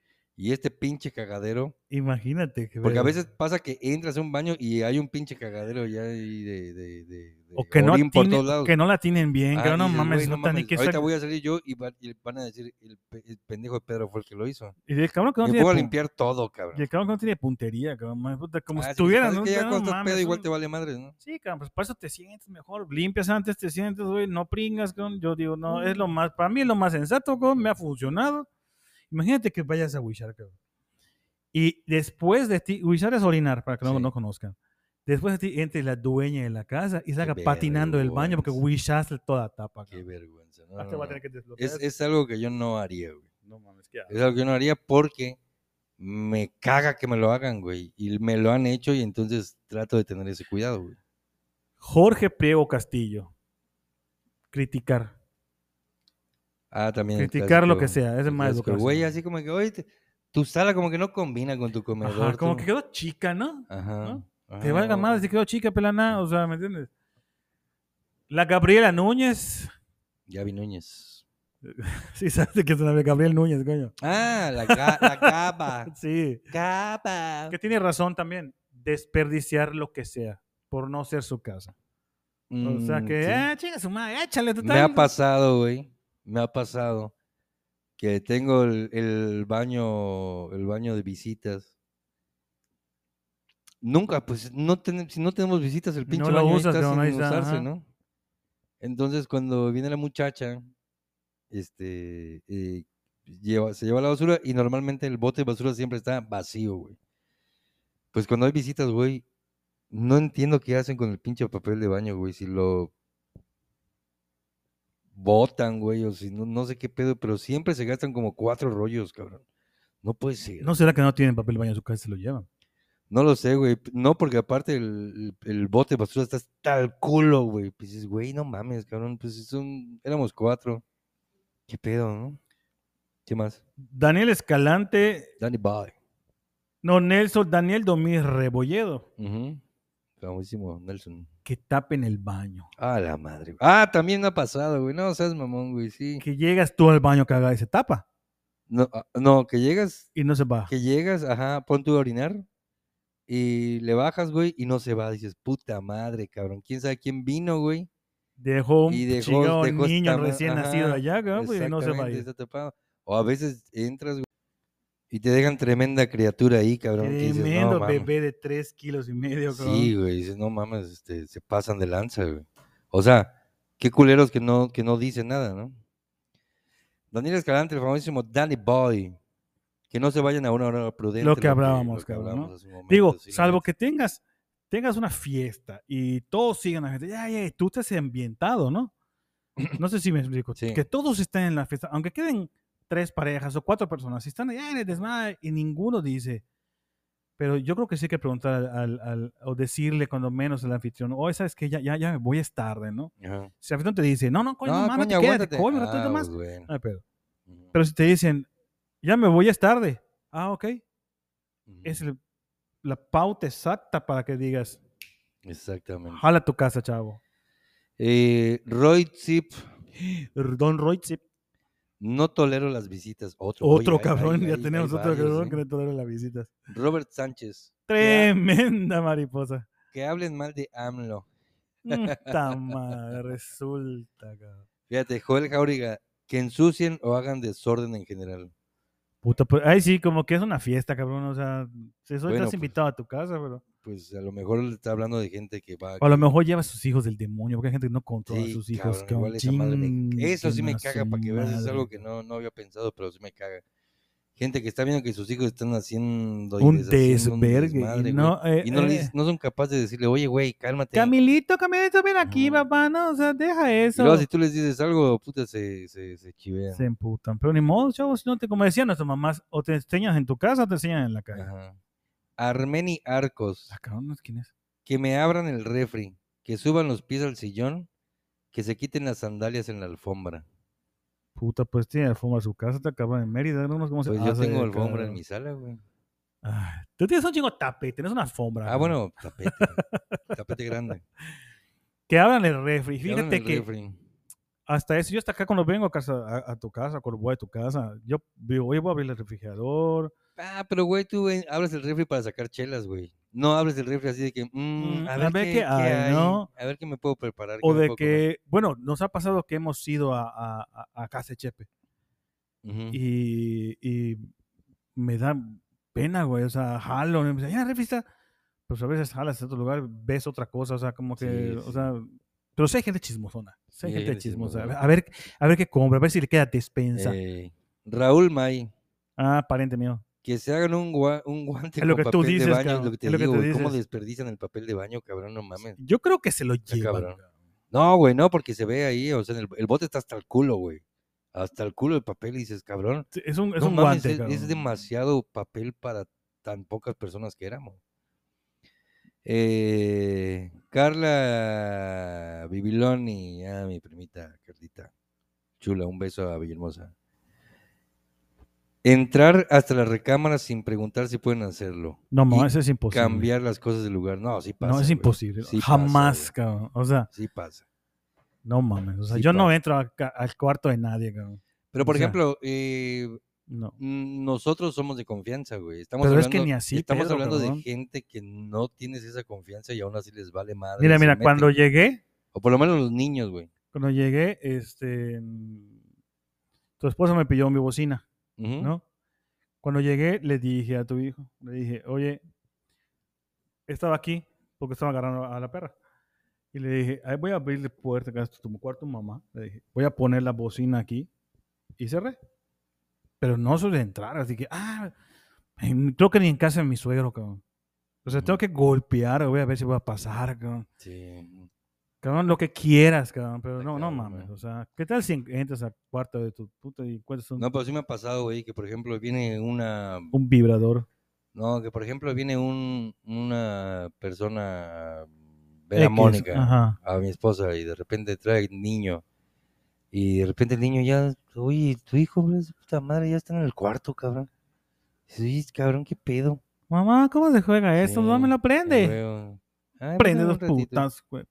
S2: y este pinche cagadero,
S1: Imagínate. que
S2: porque a veces pasa que entras a un baño y hay un pinche cagadero ya ahí de, de, de, de
S1: O que no, tiene-
S2: todos lados.
S1: que no la tienen bien,
S2: Ah,
S1: que no
S2: dices,
S1: mames, no, tan ni que
S2: Ahorita voy a salir yo y, va- y van a decir, el, pe- el pendejo de Pedro fue el que lo hizo.
S1: Y el cabrón que no
S2: Me
S1: tiene
S2: pongo a
S1: pu-
S2: limpiar todo,
S1: y
S2: cabrón.
S1: el cabrón que no tiene puntería, cabrón. como
S2: Ah,
S1: si
S2: sí,
S1: estuvieran.
S2: es
S1: ¿no?
S2: que ya
S1: No
S2: cuando estás
S1: mames,
S2: pedo igual te vale madre, ¿no?
S1: Sí, cabrón, pues para eso te sientes mejor. Limpias antes, te sientes, güey, no pringas, cabrón. Yo digo, no, es lo más, para mí es lo más sensato, cabrón, me ha funcionado. Imagínate que vayas a Wishar, cabrón. Y después de ti, Wishar es orinar, para que no,
S2: Sí.
S1: no conozcan. Después de ti entre la dueña de la casa y salga
S2: Qué
S1: patinando el baño porque. Wishar toda tapa,
S2: Qué
S1: cabrón.
S2: vergüenza. No,
S1: Ah,
S2: no,
S1: que
S2: es algo que yo no haría, güey.
S1: No mames, qué
S2: Es algo que yo no haría porque me caga que me lo hagan, güey. Y me lo han hecho y entonces trato de tener ese cuidado, güey.
S1: Jorge Priego Castillo. Criticar.
S2: Ah, también.
S1: Criticar lo que sea, es más educación.
S2: Güey, así como que, oye, te- tu sala como que no combina con tu comedor.
S1: Ajá, como
S2: tú".
S1: que quedó chica, ¿no?
S2: Ajá.
S1: ¿no?
S2: ajá,
S1: Te valga
S2: o-
S1: madre si quedó chica, pelana, o sea, ¿me entiendes? La Gabriela Núñez.
S2: Gaby Núñez.
S1: Sí, sabes de que es una Gabriel Núñez, coño.
S2: Ah, la, ga- la Gaba.
S1: Sí.
S2: Gaba.
S1: Que tiene razón también. Desperdiciar lo que sea por no ser su casa. O sea
S2: Mm,
S1: que,
S2: sí.
S1: ah, chinga su madre, échale total.
S2: Me ha pasado, güey. Me ha pasado que tengo el, el baño, el baño de visitas. Nunca, pues, no ten- si no tenemos visitas, el pinche
S1: lo
S2: baño
S1: usas,
S2: está sin
S1: está,
S2: usarse,
S1: ajá.
S2: ¿no? Entonces, cuando viene la muchacha, este, eh, lleva, se lleva la basura y normalmente el bote de basura siempre está vacío, güey. Pues cuando hay visitas, güey, no entiendo qué hacen con el pinche papel de baño, güey. Si lo botan, güey, o si no, no sé qué pedo, pero siempre se gastan como cuatro rollos, cabrón. No puede ser.
S1: ¿No será que no tienen papel baño en su casa y se lo llevan?
S2: No lo sé, güey. No, porque aparte el, el- bote de basura está hasta el culo, güey. Pues dices, güey, no mames, cabrón. Pues son, éramos cuatro. ¿Qué pedo, no? ¿Qué más?
S1: Daniel Escalante
S2: Danny Boy.
S1: No, Nelson Daniel Domínguez Rebolledo.
S2: Famosísimo Nelson.
S1: Que tapen el baño.
S2: Ah, la madre. Ah, también ha pasado, güey. No, seas mamón, güey, sí.
S1: Que llegas tú al baño cagada y se tapa.
S2: No, ah, no, que llegas,
S1: Y no se va.
S2: que llegas, ajá, pon tu a orinar y le bajas, güey, y no se va. Dices, puta madre, cabrón. ¿Quién sabe quién vino, güey?
S1: Dejó un
S2: Y dejó-
S1: chingado
S2: dejó
S1: niño recién nacido allá, pues, y no se va a ir.
S2: está tapado. O a veces entras, güey, y te dejan tremenda criatura ahí, cabrón. que dices, no,
S1: Tremendo bebé de tres kilos y medio, cabrón.
S2: Sí, güey, dices, no mames, este, se pasan de lanza, güey. O sea, qué culeros que no, que no dicen nada, ¿no? Daniel Escalante, el famosísimo Danny Boy. Que no se vayan a una hora prudente.
S1: Lo que hablábamos, cabrón, ¿no?
S2: momento,
S1: Digo,
S2: sí,
S1: salvo que tengas, tengas una fiesta y todos sigan la fiesta, ya, ya, tú estés ambientado, ¿no? No sé si me explico.
S2: Sí.
S1: Que todos estén en la fiesta, aunque queden tres parejas o cuatro personas, si están allá en el desmadre y ninguno dice. Pero yo creo que sí hay que preguntar al, al- al- o decirle cuando menos al anfitrión, oye, ¿sabes qué? Ya, ya, ya me voy, es tarde, ¿no?
S2: Ajá.
S1: Si el anfitrión te dice, no, no, coño, no, mames,
S2: coño,
S1: quédate,
S2: aguántate.
S1: coño, un
S2: Ah,
S1: más.
S2: pues, bueno. Ujú,
S1: Pero si te dicen, ya me voy, es tarde. Ah, ok.
S2: ujú,
S1: Es el- la pauta exacta para que digas,
S2: Exactamente.
S1: jala tu casa, chavo.
S2: Eh, Roy Zip,
S1: Don Royce,
S2: no tolero las visitas. Otro, oye, hay-
S1: cabrón, ya
S2: hay-
S1: tenemos
S2: hay
S1: otro
S2: varios,
S1: cabrón
S2: ¿eh?
S1: que le tolera las visitas.
S2: Robert Sánchez,
S1: Tremenda mariposa.
S2: que hablen mal de AMLO.
S1: Madre, resulta, cabrón.
S2: Fíjate, Joel Jauriga, que ensucien o hagan desorden en general.
S1: Puta, pues, ay, sí, como que es una fiesta, cabrón. O sea, si eso
S2: Bueno, pues,
S1: invitado a tu casa, pero.
S2: Pues a lo mejor está hablando de gente que va.
S1: O a lo mejor lleva a sus hijos del demonio, porque hay gente que no controla a sus hijos.
S2: cabrón, igual esa madre me- Eso sí me caga para que veas, es algo que no, no había pensado, pero sí me caga. Gente que está viendo que sus hijos están haciendo y
S1: Un desvergue. y no, eh,
S2: y no,
S1: eh,
S2: no son capaces de decirle, oye, güey, cálmate.
S1: Camilito, Camilito, ven aquí, papá, no, o sea, deja
S2: y
S1: eso.
S2: luego si tú les dices algo, puta, se, se, se chivean.
S1: Se emputan. Pero ni modo, chavos, no te, como decían nuestras mamás, o te enseñas en tu casa o te enseñan en la calle.
S2: Ajá. Armeni Arcos,
S1: Ah, quién es.
S2: que me abran el refri, que suban los pies al sillón, que se quiten las sandalias en la alfombra.
S1: Puta, pues tiene alfombra en su casa, te acaba en Mérida, no cómo se
S2: Pues yo
S1: hace,
S2: tengo alfombra en mi sala, güey.
S1: Tú tienes un chingo de tapete, tienes una alfombra.
S2: Ah, bueno, tapete. tapete grande.
S1: Que abran el refri. Fíjate
S2: el
S1: que
S2: refri.
S1: hasta eso, yo hasta acá cuando vengo a, casa, a, a tu casa, cuando voy a tu casa, yo digo, oye, voy a abrir el refrigerador.
S2: Ah, pero güey, tú eh, abres el refri para sacar chelas, güey. No abres el refri así de que, mm,
S1: Mm,
S2: a, ver qué, qué
S1: hay, ¿no?
S2: A ver qué me puedo preparar.
S1: O de
S2: comer.
S1: que, bueno, nos ha pasado que hemos ido a, a, a- a casa Chepe y, y me da pena, güey. O sea, jalo. Me dice, ya, refri está. Pues a veces jalas a otro lugar, ves otra cosa, o sea, como que,
S2: Sí,
S1: o sea, pero sí hay gente chismosona. Sí hay
S2: Sí,
S1: gente chismosa. A ver, a ver qué compra, a ver si le queda despensa.
S2: Eh, Raúl May,
S1: Ah, pariente mío.
S2: Que se hagan un, gua- un guante
S1: lo
S2: con
S1: que tú
S2: papel
S1: dices,
S2: de baño, es lo que te
S1: es lo que
S2: digo,
S1: tú
S2: güey. ¿Cómo desperdician el papel de baño, cabrón? No mames.
S1: Yo creo que se lo llevan.
S2: cabrón.
S1: cabrón.
S2: No, güey, no, porque se ve ahí, o sea, el, el bote está hasta el culo, güey. Hasta el culo el papel y dices, cabrón.
S1: Es un, es
S2: no
S1: un
S2: mames,
S1: guante,
S2: es, es demasiado papel para tan pocas personas que éramos. Eh, Carla Bibiloni, ah, mi primita Carlita, chula, un beso a Villahermosa. Entrar hasta la recámara sin preguntar si pueden hacerlo.
S1: No, no, eso es imposible.
S2: Cambiar las cosas de lugar. No, sí pasa.
S1: no, es imposible.
S2: Sí
S1: Jamás, cabrón. O sea,
S2: Sí pasa.
S1: no mames. O sea,
S2: Sí
S1: yo no entro a al cuarto de nadie, cabrón.
S2: Pero, por
S1: O sea,
S2: ejemplo, eh,
S1: No.
S2: Nosotros somos de confianza, güey. Estamos
S1: Pero es que ni así,
S2: estamos
S1: Pedro,
S2: hablando
S1: cabrón.
S2: de gente que no tienes esa confianza y aún así les vale madre.
S1: Mira, mira, cuando
S2: meten.
S1: llegué,
S2: O por lo menos los niños, güey.
S1: cuando llegué, este, tu esposa me pilló mi bocina,
S2: Ujú.
S1: ¿no? Cuando llegué, le dije a tu hijo, le dije, oye, estaba aquí porque estaba agarrando a la perra. Y le dije, "Ahí voy a abrirle puerta a tu cuarto, mamá. Le dije, voy a poner la bocina aquí. Y cerré. Pero no suele entrar, así que, ah, creo que ni en casa de mi suegro, cabrón. O sea, tengo que golpear, voy a ver si voy a pasar, cabrón.
S2: Sí.
S1: Cabrón, lo que quieras, cabrón, pero
S2: Está
S1: no, no mames. O sea, ¿qué tal si en- entras al cuarto de tu puta y encuentras un,
S2: No, pero sí me ha pasado, güey, que por ejemplo viene una.
S1: un vibrador?
S2: No, que por ejemplo viene un, una persona. Ver a
S1: X,
S2: Mónica,
S1: Ajá.
S2: a mi esposa, y de repente trae niño. Y de repente el niño ya. Oye, tu hijo, puta madre, ya está en el cuarto, cabrón. Oye, cabrón, qué pedo.
S1: Mamá, ¿cómo se juega esto?
S2: Sí,
S1: No me lo prende.
S2: Ay,
S1: Prende dos putas, güey.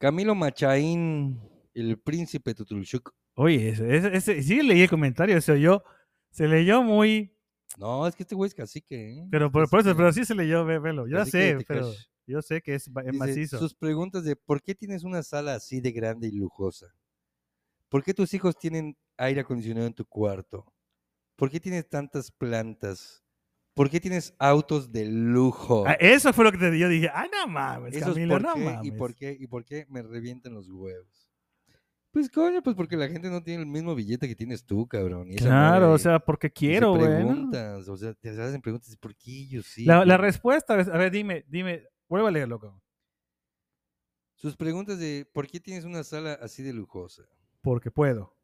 S2: Camilo Machaín, el príncipe Tutulchuk.
S1: Oye, ese, ese, ese- sí leí el comentario, se oyó, se leyó muy,
S2: No, es que este güey es cacique, ¿eh?
S1: pero por, por eso, pero sí se leyó, ve- velo. Yo sé, pero yo sé que es, ba- es
S2: Dice,
S1: macizo.
S2: Sus preguntas de ¿por qué tienes una sala así de grande y lujosa? ¿Por qué tus hijos tienen aire acondicionado en tu cuarto? ¿Por qué tienes tantas plantas? ¿Por qué tienes autos de lujo?
S1: Ah, eso fue lo que te yo dije, ah, no mames,
S2: Eso es
S1: Camilo,
S2: por
S1: no
S2: qué,
S1: mames.
S2: y por qué y por qué me revientan los huevos. Pues coño, pues porque la gente no tiene el mismo billete que tienes tú, cabrón. y esa
S1: Claro,
S2: madre
S1: o sea, porque
S2: se
S1: quiero, güey. ¿no?
S2: preguntas, o sea, te hacen preguntas, ¿por qué yo sí?
S1: La, la
S2: güey?
S1: respuesta, es- a ver, dime, dime, vuelve a leerlo, cabrón.
S2: Sus preguntas de ¿por qué tienes una sala así de lujosa?
S1: Porque puedo,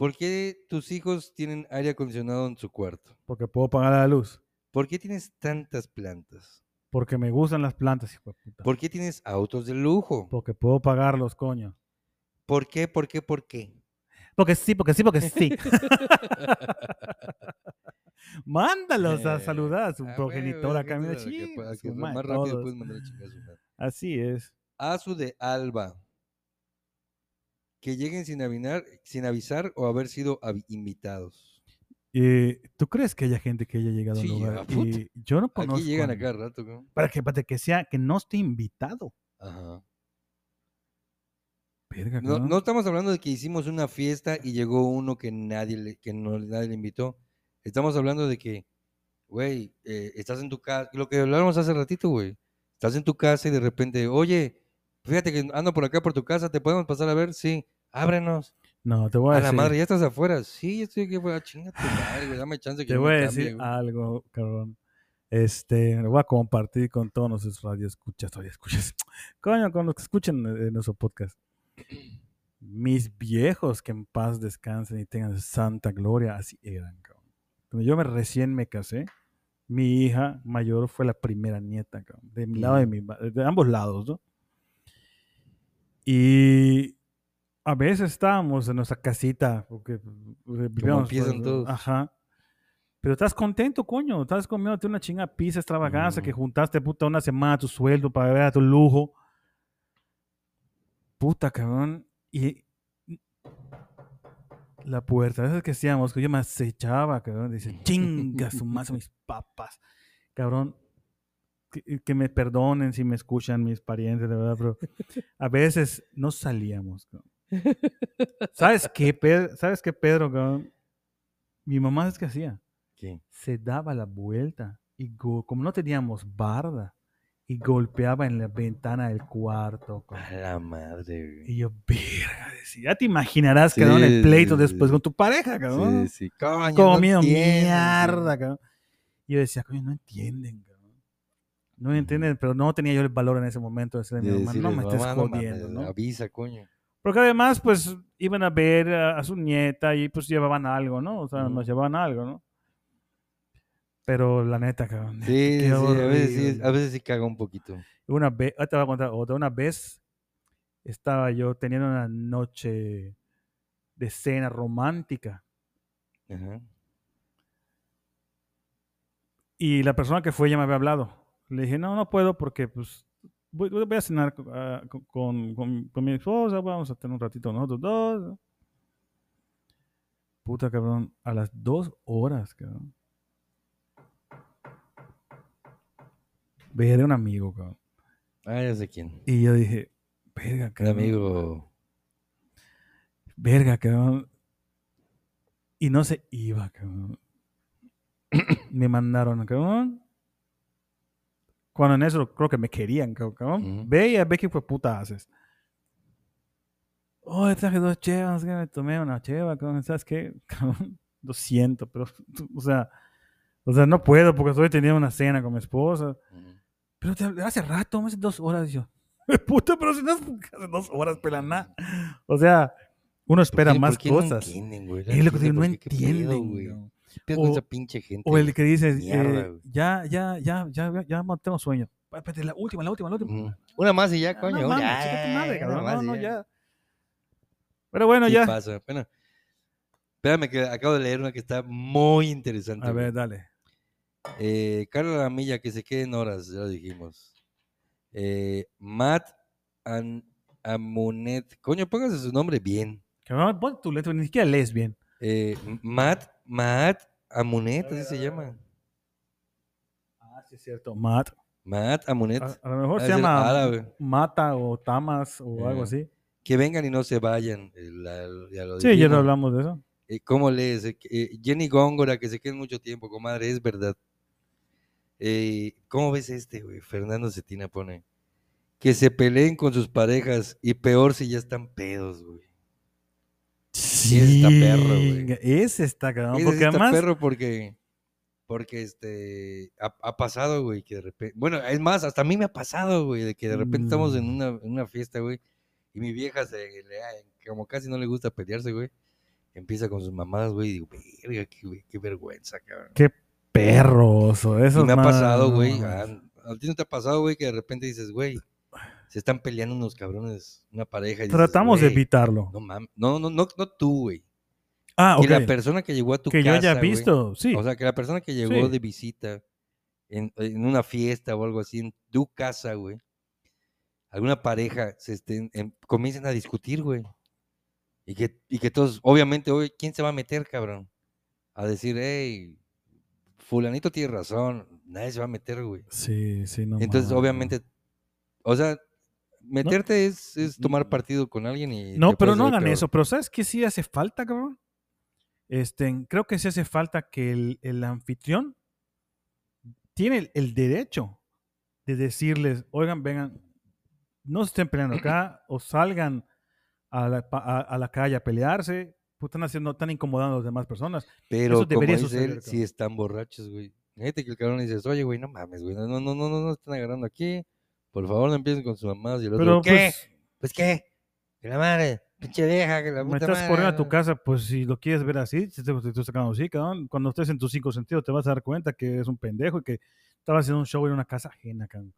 S2: ¿Por qué tus hijos tienen aire acondicionado en su cuarto?
S1: porque puedo pagar la luz,
S2: ¿Por qué tienes tantas plantas?
S1: porque me gustan las plantas, hijo de puta.
S2: ¿Por qué tienes autos de lujo?
S1: Porque puedo pagarlos, coño.
S2: ¿Por qué? ¿Por qué? ¿Por qué?
S1: Porque sí, porque sí, porque sí. Mándalos a saludar a su
S2: que
S1: madre,
S2: más rápido
S1: todos.
S2: puedes mandar a chingar a su madre.
S1: Así es.
S2: Azu de Alba. Que lleguen sin avisar, sin avisar o haber sido invitados.
S1: Eh, ¿Tú crees que haya gente que haya llegado
S2: Sí,
S1: al lugar? Y yo no conozco.
S2: Aquí llegan
S1: a
S2: a
S1: nadie.
S2: cada rato. ¿no?
S1: Para que, para que sea, que no esté invitado.
S2: Ajá.
S1: Verga,
S2: No, no estamos hablando de que hicimos una fiesta y llegó uno que nadie le, que no, nadie le invitó. Estamos hablando de que, güey, eh, estás en tu casa, lo que hablábamos hace ratito, güey. Estás en tu casa y de repente, oye, fíjate que ando por acá por tu casa, ¿te podemos pasar a ver? Sí, ábrenos.
S1: No, te voy a,
S2: A la
S1: decir,
S2: madre, ya estás afuera. Sí, estoy aquí afuera. Chinga tu madre, güey. Dame chance que
S1: te
S2: yo
S1: voy a decir algo, cabrón. Este, lo voy a compartir con todos nuestros radioescuchas, escuchas. Coño, con los que escuchen eh, nuestro podcast. Mis viejos, que en paz descansen y tengan santa gloria, así eran, cabrón. Cuando yo me recién me casé, mi hija mayor fue la primera nieta, cabrón, de mi lado de, mi, de ambos lados, ¿no? Y a veces estábamos en nuestra casita, porque eh, vivíamos,
S2: empiezan
S1: pues,
S2: todos.
S1: Ajá. Pero estás contento, coño. Estás comiéndote una chinga pizza extravaganza que juntaste puta una semana tu sueldo para ver a tu lujo. Puta, cabrón. Y la puerta, esas que hacíamos, que yo me acechaba, cabrón. Dice, chinga su más mis papas. Cabrón, que, que me perdonen si me escuchan mis parientes, de verdad, pero a veces no salíamos. cabrón. ¿Sabes qué, Pedro? ¿Sabes qué, Pedro? cabrón? Mi mamá es que hacía
S2: ¿Qué?
S1: se daba la vuelta y como no teníamos barda y golpeaba en la ventana del cuarto.
S2: A la madre, güey.
S1: Y yo, verga, decía, ya te imaginarás, el
S2: Sí,
S1: pleito
S2: sí,
S1: después
S2: sí.
S1: con tu pareja, cabrón.
S2: Sí, sí. Coño,
S1: Comiendo
S2: no
S1: mierda, cabrón. Y yo decía, coño, no entienden, No entienden, pero no tenía yo el valor en ese momento de decirle a
S2: De
S1: mi mamá, no me estés
S2: "Mamá, no mames,
S1: jodiendo, ¿no?
S2: Avisa, coño.
S1: Porque además, pues, iban a ver a, a su nieta y pues llevaban algo, ¿no? O sea, nos llevaban algo, ¿no? Pero la neta, cabrón.
S2: Sí, sí, a veces sí, a veces sí caga un poquito.
S1: Una vez, te voy a contar otra. Una vez estaba yo teniendo una noche de cena romántica
S2: Ajá.
S1: y la persona que fue ya me había hablado. Le dije, no, no puedo porque pues voy, voy a cenar ah, co- con, con- con mi esposa, vamos a tener un ratito nosotros dos. Puta cabrón, a las dos horas, cabrón. Veía un amigo, cabrón.
S2: Ah, ya sé quién.
S1: Y yo dije, verga,
S2: Un
S1: cabrón.
S2: amigo.
S1: Verga, cabrón. Y no se iba, cabrón. me mandaron, cabrón. Cuando en eso creo que me querían, cabrón. cabrón.
S2: Ujú.
S1: Ve y a ver qué fue puta haces. Oh, traje dos chevas, que me tomé una cheva, cabrón. ¿Sabes qué? Cabrón, lo siento, pero, o sea, o sea, no puedo porque estoy teniendo una cena con mi esposa.
S2: Ujú.
S1: Pero te hace rato, hace dos horas. Y yo, puta, pero si no hace dos horas, pela nada. O sea, uno espera
S2: ¿Por qué-
S1: más
S2: qué no
S1: cosas.
S2: entienden, güey?
S1: es lo que no
S2: ¿por qué? ¿Qué pedo,
S1: entienden.
S2: güey?
S1: Cabrón.
S2: ¿Qué pedo con
S1: O-
S2: esa pinche gente?
S1: O el
S2: güey?
S1: que dices,
S2: Mierda,
S1: eh,
S2: güey.
S1: ya, ya, ya, ya, ya, ya tengo sueño. Espérate, la última, la última, la última.
S2: Ujú. Una más y ya,
S1: Ah,
S2: coño.
S1: no
S2: ya,
S1: tu madre,
S2: una
S1: cabrón.
S2: más
S1: No, no, ya. Pero bueno,
S2: Sí
S1: ya.
S2: pasa. Bueno, espérame que acabo de leer una que está muy interesante.
S1: A
S2: güey.
S1: ver, dale.
S2: Eh, Carla Lamilla, que se queden horas, ya lo dijimos. Eh, Matt An- Amunet. Coño, póngase su nombre bien.
S1: Cabrón, pon tu letra, ni siquiera lees bien.
S2: Eh, Matt, Matt Amunet, así se llama.
S1: Ah, sí, es cierto. Matt.
S2: Matt Amunet.
S1: A, a lo mejor
S2: Ha
S1: se llama
S2: árabe.
S1: Mata o Tamas o algo
S2: Eh,
S1: así.
S2: Que vengan y no se vayan. eh, la- ya lo
S1: Sí, ya no hablamos de eso.
S2: Eh, ¿Cómo lees? Jenny Góngora, que se quede mucho tiempo, comadre, es verdad. ¿Cómo ves este, güey? Fernando Cetina pone. Que se peleen con sus parejas y peor si ya están pedos, güey.
S1: Sí,
S2: está perro, güey.
S1: Ese está cabrón.
S2: Ese
S1: porque
S2: está
S1: además.
S2: perro porque, porque este, ha, ha pasado, güey, que de repente, bueno, es más, hasta a mí me ha pasado, güey, de que de repente estamos en
S1: Mm.
S2: una, en una fiesta, güey, y mi vieja se, le, como casi no le gusta pelearse, güey, empieza con sus mamadas, güey, y digo, verga, qué, qué vergüenza, cabrón.
S1: Perroso. Eso
S2: Y me ha pasado, güey, a, a ti no te ha pasado, güey, que de repente dices, güey, se están peleando unos cabrones, una pareja. y dices,
S1: Tratamos de
S2: "Güey,
S1: evitarlo.
S2: No mames, no, no, no, no tú, güey.
S1: ah,
S2: Que
S1: ok.
S2: la persona que llegó a tu
S1: Que
S2: casa,
S1: yo haya
S2: güey,
S1: visto, sí.
S2: O sea, que la persona que llegó
S1: Sí.
S2: de visita en, en una fiesta o algo así, en tu casa, güey, alguna pareja se estén, em- comiencen a discutir, güey. Y que, y que todos, obviamente, hoy, ¿quién se va a meter, cabrón? A decir, hey, fulanito tiene razón, nadie se va a meter, güey.
S1: sí, sí, no.
S2: Entonces,
S1: mames.
S2: obviamente, o sea, meterte es, es tomar partido con alguien y...
S1: No, pero no hagan
S2: peor.
S1: eso. Pero ¿sabes qué sí hace falta, cabrón? Este, creo que sí hace falta que el, el anfitrión tiene el, el derecho de decirles, oigan, vengan, no se estén peleando acá, o salgan a la, a, a la calle a pelearse, pues están haciendo, están incomodando a las demás personas.
S2: Pero
S1: Eso
S2: como
S1: debería
S2: dice
S1: suceder,
S2: él, si están borrachos, güey. Fíjate que el cabrón dice, oye, güey, no mames, güey, no, no, no, no, no, no están agarrando aquí. Por favor, no empiecen con sus mamás y el otro,
S1: Pero
S2: ¿qué?
S1: pues,
S2: Pues, ¿qué? Que la madre, pinche vieja, que la
S1: me
S2: puta
S1: estás por ir a tu
S2: madre".
S1: casa, pues si lo quieres ver así, si te, te estoy sacando así, cabrón. Cuando estés en tus cinco sentidos te vas a dar cuenta que eres un pendejo y que estabas haciendo un show en una casa ajena, cabrón.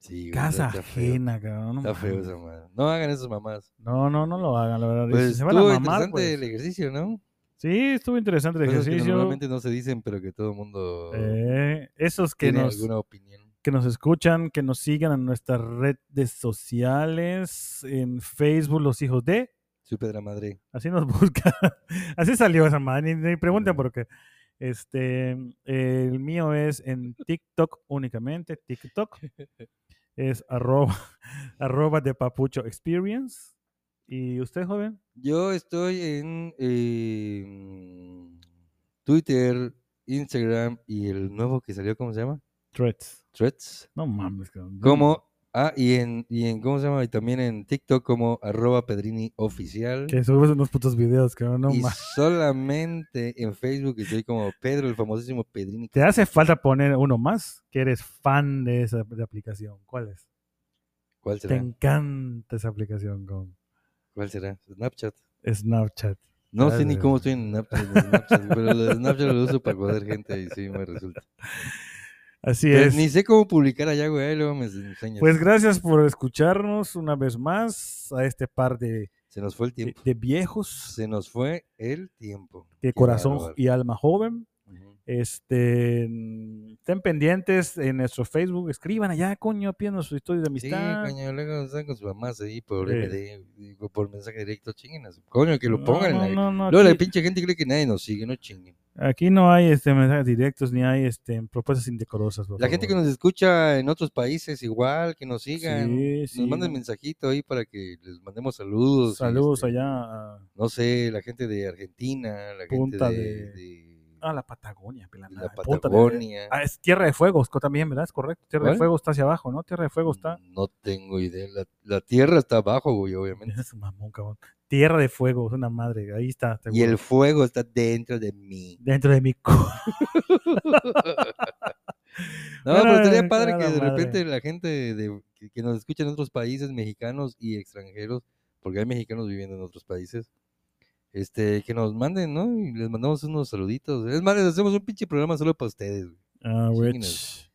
S2: Sí, güey,
S1: Casa
S2: está feo,
S1: ajena, cabrón.
S2: Está feo esa madre. No hagan esas mamás.
S1: No, no, no lo hagan, la verdad.
S2: Pues
S1: si se van a
S2: estuvo
S1: mamar,
S2: interesante
S1: pues,
S2: el ejercicio, ¿no?
S1: Sí, estuvo interesante el
S2: Cosas que
S1: ejercicio.
S2: normalmente no se dicen, pero que todo el mundo
S1: Eh, esos que
S2: tiene
S1: nos,
S2: alguna opinión.
S1: Que nos escuchan, que nos sigan en nuestras redes sociales, en Facebook, Los Hijos de.
S2: Supe de la madre.
S1: Así nos buscan. Así salió esa man. Ni, ni pregunten por qué. Este, el mío es en TikTok únicamente. TikTok es arroba, arroba de papucho experience. ¿Y usted, joven?
S2: Yo estoy en eh, Twitter, Instagram y el nuevo que salió, ¿cómo se llama?
S1: Threads.
S2: Threads.
S1: No mames, cabrón.
S2: Como, ah, y en, y en, ¿cómo se llama? Y también en TikTok como arroba Pedrini Oficial.
S1: Que subes unos putos videos, cabrón. No
S2: y
S1: mames.
S2: solamente en Facebook estoy como Pedro, el famosísimo Pedrini.
S1: Te hace falta poner uno más que eres fan de esa de aplicación. ¿Cuál es?
S2: ¿Cuál
S1: Te
S2: será?
S1: encanta esa aplicación
S2: ¿Cuál será? Snapchat.
S1: Snapchat.
S2: No sé ni cómo estoy en Snapchat, en Snapchat, pero lo de Snapchat lo uso para joder gente y sí me resulta.
S1: Así
S2: Pero
S1: es.
S2: ni sé cómo publicar allá, güey, luego me enseñas.
S1: Pues gracias por escucharnos una vez más a este par de,
S2: Se nos fue el
S1: de,
S2: tiempo.
S1: de viejos
S2: Se nos fue el tiempo.
S1: de
S2: Qué
S1: corazón
S2: bárbaro.
S1: y alma joven. Este, mm, estén pendientes en nuestro Facebook, escriban allá, coño, pídanos sus historias de
S2: Sí,
S1: amistad.
S2: coño, luego están con sus mamás ahí por
S1: Sí.
S2: MD, por mensaje directo, chinguen a su- Coño, que lo
S1: No,
S2: pongan.
S1: no,
S2: like.
S1: no, no,
S2: Luego la
S1: aquí-
S2: pinche gente cree que nadie nos sigue, no chinguen.
S1: Aquí no hay este mensajes directos ni hay este propuestas indecorosas.
S2: La gente que
S1: favor.
S2: nos escucha en otros países igual, que nos sigan,
S1: Sí, sí,
S2: nos manden
S1: no.
S2: mensajito ahí para que les mandemos saludos.
S1: Saludos
S2: este,
S1: allá a,
S2: No sé, la gente de Argentina, la
S1: Punta
S2: gente de,
S1: de-
S2: de-
S1: a la Patagonia.
S2: la Patagonia.
S1: ah, es Tierra de Fuego también, ¿verdad? Es correcto. Tierra de. Fuego está hacia abajo, ¿no? Tierra de Fuego está.
S2: No tengo idea. La, la tierra está abajo, güey, obviamente.
S1: Es un mamón, cabrón. Tierra de Fuego, es una madre. Ahí está.
S2: Y el fuego está dentro de mí.
S1: Dentro de mi
S2: No, pero estaría padre que de
S1: madre.
S2: repente la gente de, que, que nos escucha en otros países, mexicanos y extranjeros, porque hay mexicanos viviendo en otros países, este, que nos manden, ¿no? Y les mandamos unos saluditos. Es más, les hacemos un pinche programa solo para ustedes. güey.
S1: Ah, wech.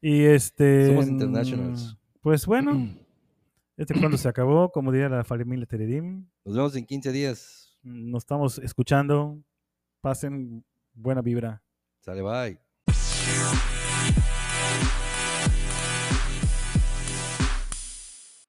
S1: Y este.
S2: Somos
S1: mm,
S2: internationals.
S1: Pues bueno, este cuando se acabó, como diría la familia Teredim,
S2: Nos vemos en 15 días.
S1: nos estamos escuchando. Pasen buena vibra.
S2: Sale, bye.